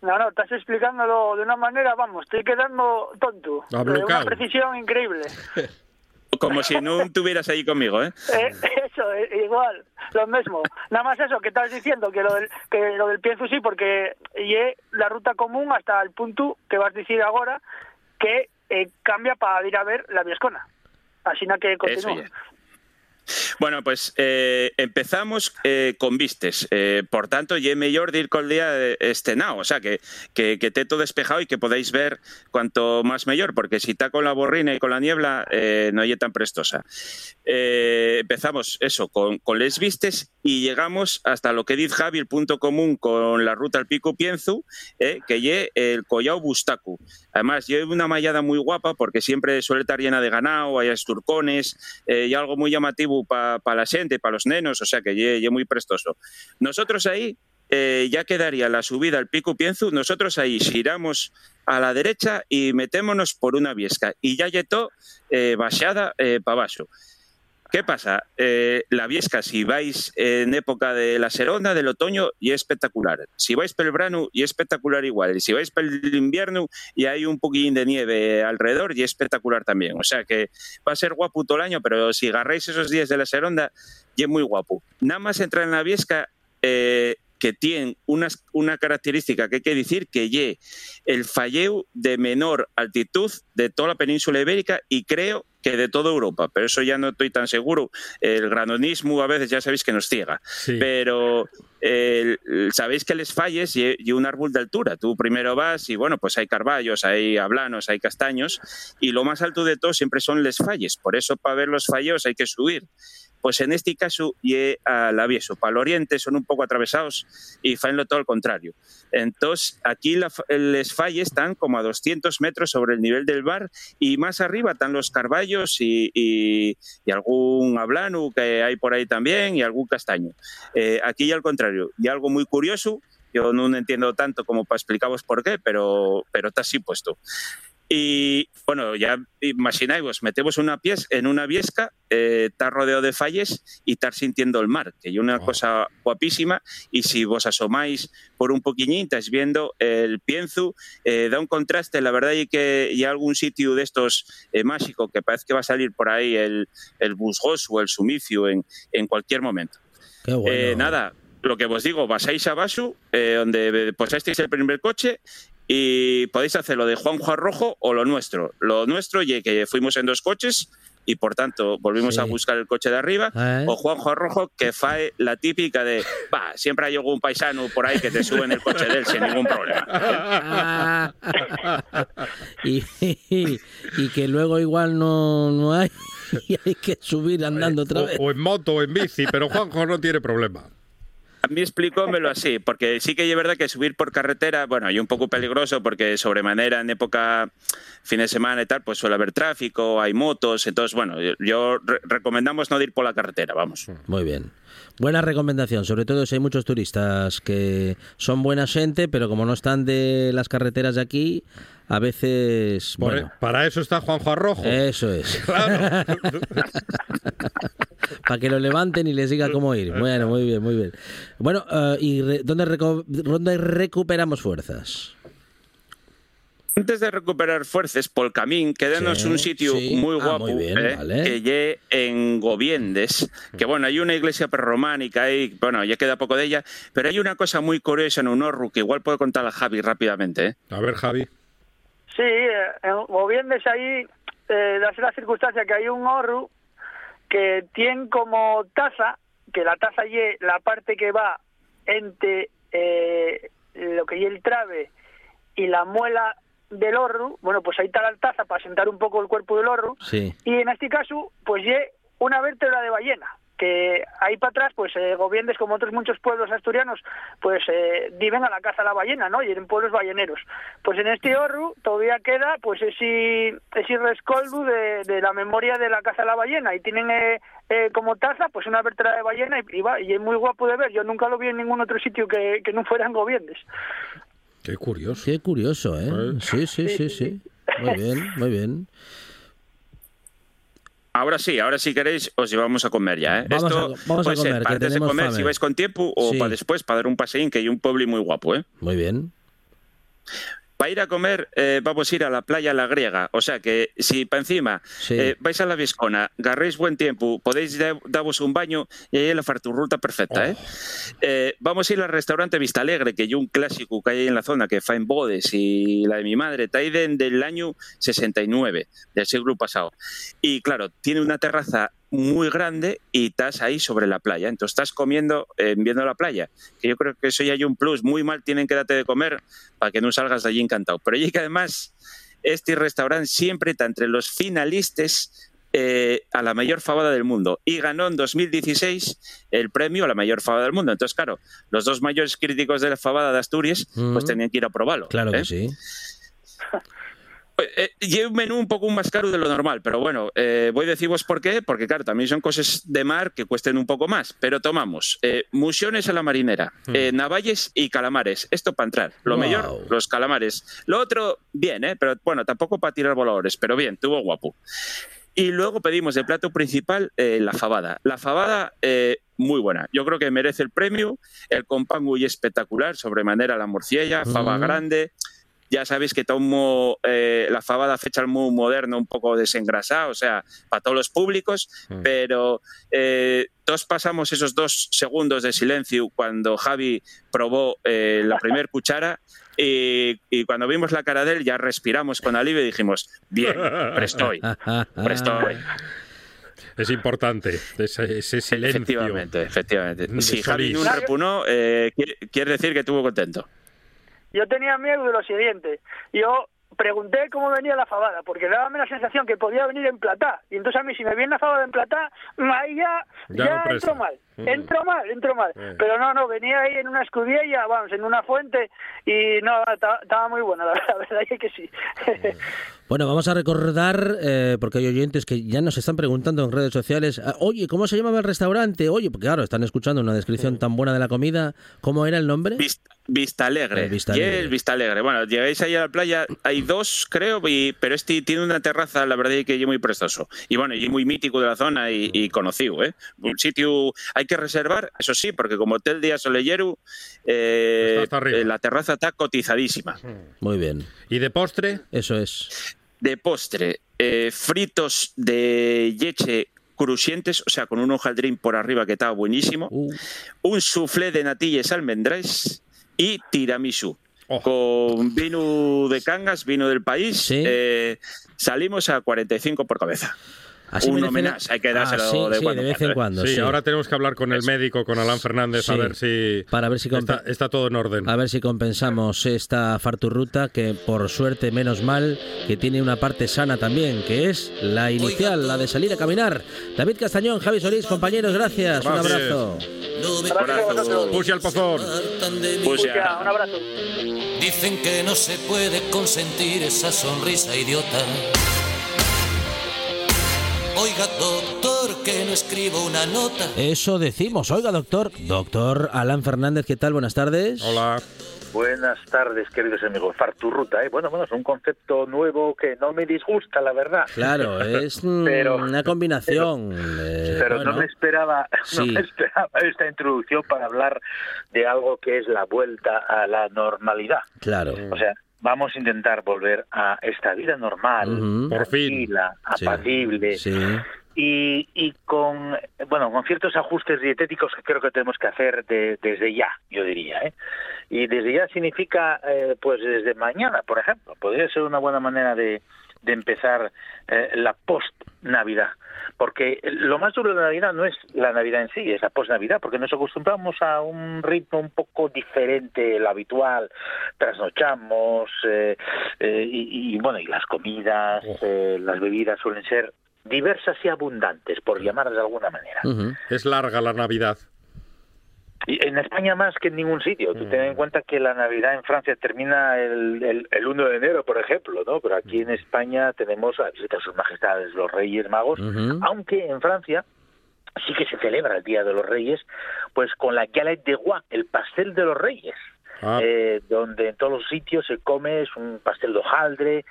S12: No, no, estás explicándolo de una manera, vamos, estoy quedando tonto. De una precisión increíble.
S11: Como si no estuvieras ahí conmigo, ¿eh?
S12: Eh, eso eh, igual, lo mismo. Nada más eso que estás diciendo, que lo del, que lo del Pienso sí, porque lle la ruta común hasta el punto que vas a decir ahora que eh, cambia para ir a ver la Viescona. Así que continúa.
S11: Bueno, pues eh, empezamos eh, con vistes. Eh, por tanto, de ir col día estenao, o sea, que, que, que todo despejado y que podáis ver cuanto más mejor, porque si está con la borrina y con la niebla, eh, no ye tan prestosa. Empezamos eso, con, con les vistes y llegamos hasta lo que dice Javi, el punto común con la ruta al Pico Pienzu, eh, que ye el Collao Bustacu. Además, lleva una mallada muy guapa porque siempre suele estar llena de ganado, hay esturcones eh, y algo muy llamativo para la gente, para los nenos, o sea que lle, lle muy prestoso. Nosotros ahí eh, ya quedaría la subida al Pico Pienzu, nosotros ahí giramos a la derecha y metémonos por una viesca y ya lletó eh, baixada eh, para abajo. ¿Qué pasa? Eh, la Viesca, si vais en época de la Seronda, del otoño, y es espectacular. Si vais pel verano, y es espectacular igual. Y si vais pel invierno, y hay un poquillín de nieve alrededor, y es espectacular también. O sea que va a ser guapo todo el año, pero si agarráis esos días de la Seronda, y es muy guapo. Nada más entrar en la Viesca, eh, que tiene unas, una característica que hay que decir que lle el falleu de menor altitud de toda la península ibérica y creo que de toda Europa, pero eso ya no estoy tan seguro. El granonismo a veces ya sabéis que nos ciega, pero eh, sabéis que les falles y, y, un árbol de altura. Tú primero vas y bueno, pues hay carballos, hay hablanos, hay castaños y lo más alto de todo siempre son les falles. Por eso para ver los fallos hay que subir. Pues en este caso, y al avieso, para el oriente son un poco atravesados y faenlo todo al contrario. Entonces, aquí la, les falles están como a 200 metros sobre el nivel del bar y más arriba están los carballos y, algún hablano que hay por ahí también y algún castaño. Eh, aquí al contrario, y algo muy curioso, yo no entiendo tanto como para explicaros por qué, pero, pero está así puesto. Y bueno, ya imagináis, metemos una pies en una viesca, eh, está rodeado de falles y estar sintiendo el mar, que es una oh. cosa guapísima. Y si vos asomáis por un poquillín, estáis viendo el pienzu, eh, da un contraste. La verdad es que hay algún sitio de estos eh, mágico que parece que va a salir por ahí el, el busgos o el sumicio en, en cualquier momento.
S4: Bueno.
S11: Eh, nada, lo que vos digo, basáis a Basu, eh, donde posasteis el primer coche y podéis hacer lo de Juanjo Rojo o lo nuestro. Lo nuestro, y que fuimos en dos coches y por tanto volvimos sí. a buscar el coche de arriba, ¿Eh? o Juanjo Rojo que fae la típica de, va, siempre hay algún paisano por ahí que te sube en el coche de él sin ningún problema.
S4: y, y, y, que luego igual no, no hay y hay que subir andando otra vez.
S8: O, o en moto o en bici, pero Juanjo no tiene problema.
S11: A mí explicómelo así, porque sí que es verdad que subir por carretera, bueno, hay un poco peligroso porque sobremanera en época fin de semana y tal, pues suele haber tráfico, hay motos, entonces, bueno, yo re recomendamos no ir por la carretera, vamos.
S4: Muy bien. Buena recomendación, sobre todo si hay muchos turistas que son buena gente, pero como no están de las carreteras de aquí, a veces.
S8: Por
S4: bueno.
S8: Para eso está Juanjo Arrojo.
S4: Eso es.
S8: Claro.
S4: para que lo levanten y les diga cómo ir. Bueno, muy bien, muy bien. Bueno, uh, ¿y re dónde, dónde recuperamos fuerzas?
S11: Antes de recuperar fuerzas por el camino, quédanos sí, un sitio sí. muy guapo,
S4: ah, muy bien,
S11: eh,
S4: vale.
S11: que lle en Goviendes, que bueno, hay una iglesia prerrománica ahí, bueno, ya queda poco de ella, pero hay una cosa muy curiosa en Unorru que igual puedo contar a Javi rápidamente. ¿eh?
S8: A ver, Javi.
S12: Sí, en Goviendes ahí, eh, dase la circunstancia que hay un orru que tiene como taza, que la taza y la parte que va entre eh, lo que y el trave y la muela del orru, bueno, pues ahí está la taza para sentar un poco el cuerpo del orru,
S4: sí.
S12: y en este caso, pues ye una vértebra de ballena, que ahí para atrás, pues eh, Goviendes, como otros muchos pueblos asturianos, pues eh, viven a la caza de la ballena, ¿no? Y en pueblos balleneros. Pues en este orru todavía queda, pues ese, ese rescoldo de, de la memoria de la caza de la ballena, y tienen eh, eh, como taza, pues una vértebra de ballena, y, y, va, y es muy guapo de ver, yo nunca lo vi en ningún otro sitio que, que no fueran Goviendes.
S8: Qué curioso.
S4: Qué curioso, ¿eh? Sí, sí, sí, sí. Muy bien, muy bien.
S11: Ahora sí, ahora si queréis os llevamos a comer ya. ¿eh?
S4: Vamos
S11: Esto
S4: a, vamos
S11: puede
S4: a comer,
S11: ser antes de comer
S4: fame.
S11: si vais con tiempo o
S4: Sí.
S11: para después para dar un paseín que hay un pueblo muy guapo. ¿eh?
S4: Muy bien.
S11: Para ir a comer eh, vamos a ir a la playa La Griega. O sea que si para encima
S4: Sí.
S11: eh, vais a la Viscona, garréis buen tiempo, podéis da- daros un baño y ahí es la farturruta perfecta. ¿eh? Eh, vamos a ir al restaurante Vista Alegre, que hay un clásico que hay en la zona que fa en bodes y la de mi madre, de- del año 69, del siglo pasado. Y claro, tiene una terraza muy grande y estás ahí sobre la playa. Entonces estás comiendo, eh, viendo la playa. Que yo creo que eso ya hay un plus. Muy mal tienen que darte de comer para que no salgas de allí encantado. Pero y que además este restaurante siempre está entre los finalistas eh, a la mayor fabada del mundo y ganó en 2016 el premio a la mayor fabada del mundo. Entonces, claro, los dos mayores críticos de la fabada de Asturias pues tenían que ir a probarlo.
S4: Claro
S11: ¿eh?
S4: que sí.
S11: Eh, y un menú un poco más caro de lo normal, pero bueno, eh, voy a deciros por qué, porque claro, también son cosas de mar que cuesten un poco más, pero tomamos eh, musiones a la marinera, eh, navalles y calamares, esto para entrar, lo
S4: Wow.
S11: mejor, los calamares, lo otro, bien, ¿eh? pero bueno, tampoco para tirar voladores, pero bien, tuvo guapo. Y luego pedimos de plato principal eh, la fabada. La fabada, eh, muy buena. Yo creo que merece el premio. El compango y espectacular, sobremanera la morcilla, fava
S4: Mm.
S11: grande. Ya sabéis que tomo eh, la fabada fecha muy moderno, un poco desengrasada, o sea, para todos los públicos,
S8: Mm.
S11: pero eh, todos pasamos esos dos segundos de silencio cuando Javi probó eh, la primer cuchara y, y cuando vimos la cara de él ya respiramos con alivio y dijimos, bien, prestoy, prestoy.
S8: Es importante ese, ese silencio.
S11: Efectivamente, efectivamente.
S8: De
S11: Si Javi no repunó, eh, quiere, quiere decir que estuvo contento.
S12: Yo tenía miedo de lo siguiente. Yo pregunté cómo venía la fabada, porque dábame la sensación que podía venir en platá. Y entonces a mí, si me viene la fabada en platá, ahí ya,
S8: Ya
S12: ya,
S8: no presta.
S12: entro mal. Entro mal, entro mal.
S8: Eh.
S12: Pero no, no, venía ahí en una escudilla, vamos, en una fuente, y no, estaba, muy buena, la, la verdad es que sí.
S4: Bueno, vamos a recordar, eh, porque hay oyentes que ya nos están preguntando en redes sociales, ah, oye, ¿cómo se llamaba el restaurante? Oye, porque claro, están escuchando una descripción tan buena de la comida. ¿Cómo era el nombre?
S11: Vista, Vista Alegre.
S4: Eh, Vista Alegre.
S11: el Vista Alegre. Bueno, llegáis ahí a la playa, hay dos, creo, y- pero este tiene una terraza, la verdad, que es muy prestoso. Y bueno, y muy mítico de la zona y, y conocido, ¿eh? Un sitio, hay que reservar, eso sí, porque como Hotel Día Soleillero, eh, eh, la terraza está cotizadísima.
S4: Muy bien,
S8: ¿Y de postre?
S4: eso es.
S11: de postre, eh, fritos de leche crujientes, o sea, con un hojaldrín por arriba que estaba buenísimo,
S4: Uh,
S11: un soufflé de natillas almendráis y tiramisú.
S8: Oh.
S11: Con vino de Cangas, vino del país,
S4: Sí.
S11: eh, salimos a 45 por cabeza.
S4: Así
S11: un homenaje, hay que dárselo
S4: Ah, sí,
S11: de
S4: sí,
S11: cuando en
S4: vez en
S11: cuando,
S8: sí,
S4: sí.
S8: ahora tenemos que hablar con el médico, con Alan Fernández, a ver si,
S4: Para ver si
S8: está, está todo en orden.
S4: A ver si compensamos esta farturruta que por suerte menos mal que tiene una parte sana también, que es la inicial, la de salir a caminar. David Castañón, Javi Solís, compañeros, gracias. Un
S8: Gracias.
S4: abrazo.
S12: Gracias a vosotros.
S8: Pusi al pozón.
S11: Ya,
S12: un abrazo.
S13: Dicen que no se puede consentir esa sonrisa idiota. Oiga, doctor, que no escribo una nota.
S4: Eso decimos. Oiga, doctor. Doctor Alan Fernández, ¿qué tal? Buenas tardes.
S8: Hola.
S14: Buenas tardes, queridos amigos. Farturruta, ¿eh? Bueno, bueno, es un concepto nuevo que no me disgusta, la verdad.
S4: Claro, es
S14: Pero-
S4: una combinación. eh,
S14: Pero
S4: bueno,
S14: no me esperaba, no me esperaba esta introducción para hablar de algo que es la vuelta a la normalidad.
S4: Claro.
S14: O sea, vamos a intentar volver a esta vida normal,
S4: Ujú.
S8: Por fin.
S14: tranquila,
S4: Sí.
S14: apacible
S4: Sí.
S14: y, y con bueno con ciertos ajustes dietéticos que creo que tenemos que hacer de- desde ya, yo diría. ¿eh? Y desde ya significa, eh, pues desde mañana, por ejemplo, podría ser una buena manera de, de empezar eh, la post-Navidad. Porque lo más duro de la Navidad no es la Navidad en sí, es la post-Navidad, porque nos acostumbramos a un ritmo un poco diferente del habitual, trasnochamos, eh, eh, y, y, bueno, y las comidas, eh, las bebidas suelen ser diversas y abundantes, por llamarlas de alguna manera.
S8: Es larga la Navidad.
S14: Y en España más que en ningún sitio. Tú ten en cuenta que la Navidad en Francia termina el, el, el 1 de enero, por ejemplo, ¿no? Pero aquí en España tenemos a visita a sus majestades los Reyes Magos, aunque en Francia sí que se celebra el Día de los Reyes, pues con la galette de Roi, el pastel de los Reyes.
S8: Ah,
S14: eh, donde en todos los sitios se come, es un pastel de hojaldre,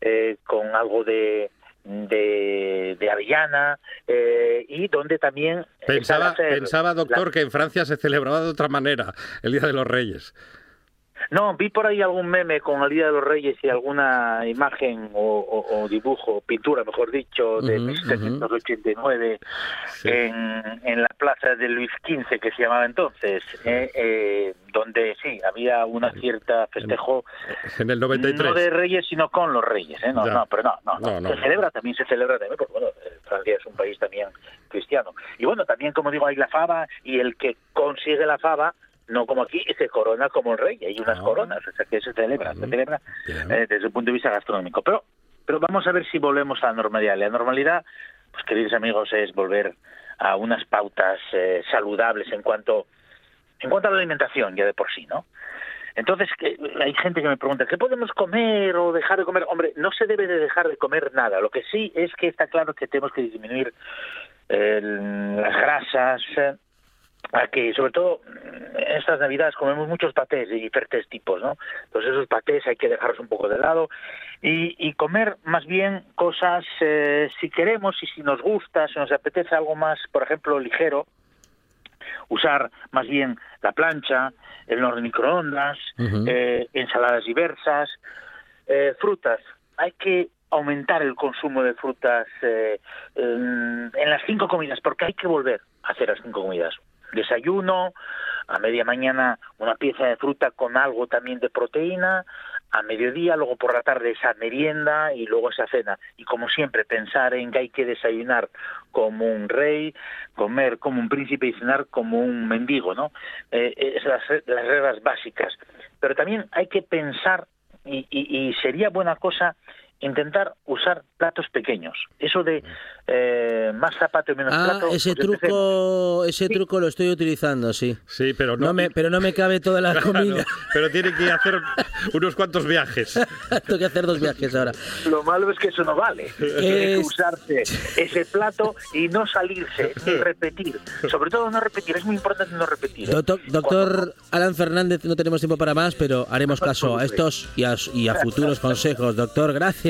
S14: eh, con algo de, de, de avellana, eh, y donde también...
S8: pensaba,
S14: la-
S8: pensaba, doctor, que en Francia se celebraba de otra manera el Día de los Reyes.
S14: No, vi por ahí algún meme con el Día de los Reyes y alguna imagen o, o- o dibujo, pintura, mejor dicho, de
S4: Ujú,
S14: 1789 en, en la plaza de Luis XV, que se llamaba entonces, eh, eh, donde sí, había una cierta festejo,
S8: En el 93.
S14: no de Reyes, sino con los Reyes. ¿eh? No, no, pero no, no, no.
S8: No,
S14: se celebra también, se celebra también, porque bueno, eh, Francia es un país también cristiano. Y bueno, también, como digo, hay la fava y el que consigue la fava no como aquí, se corona como el rey, hay
S8: Ah.
S14: unas coronas, o sea que se celebra, se celebra eh, desde el punto de vista gastronómico. Pero, pero vamos a ver si volvemos a la normalidad. La normalidad, pues queridos amigos, es volver a unas pautas eh, saludables en cuanto, en cuanto a la alimentación, ya de por sí, ¿no? Entonces, que- hay gente que me pregunta, ¿qué podemos comer o dejar de comer? Hombre, no se debe de dejar de comer nada. Lo que sí es que está claro que tenemos que disminuir las grasas, eh, a que sobre todo en estas navidades comemos muchos patés de diferentes tipos, ¿no? Entonces esos patés hay que dejarlos un poco de lado y, y comer más bien cosas, eh, si queremos y si nos gusta, si nos apetece algo más, por ejemplo, ligero, usar más bien la plancha, el horno de microondas, eh, ensaladas diversas, eh, frutas. Hay que aumentar el consumo de frutas eh, en, en las cinco comidas, porque hay que volver a hacer las cinco comidas. Desayuno, a media mañana una pieza de fruta con algo también de proteína, a mediodía, luego por la tarde esa merienda y luego esa cena. Y como siempre, pensar en que hay que desayunar como un rey, comer como un príncipe y cenar como un mendigo, ¿no? Eh, es las, las reglas básicas. Pero también hay que pensar, y sería buena cosa, intentar usar platos pequeños. Eso de eh, más zapato y menos
S4: Ah,
S14: plato.
S4: ese
S14: pues
S4: truco, ese truco lo estoy utilizando, sí.
S8: Sí, pero
S4: no, me, pero no me cabe toda la comida.
S8: pero tiene que hacer unos cuantos viajes.
S4: Tengo que hacer dos viajes ahora.
S14: Lo malo es que eso no vale. Tiene que usarse ese plato y no salirse, ni repetir. Sobre todo no repetir, es muy importante no repetir. ¿eh?
S4: Doctor, doctor Alan Fernández, no tenemos tiempo para más, pero haremos caso a estos y a, y a futuros consejos. Doctor, gracias.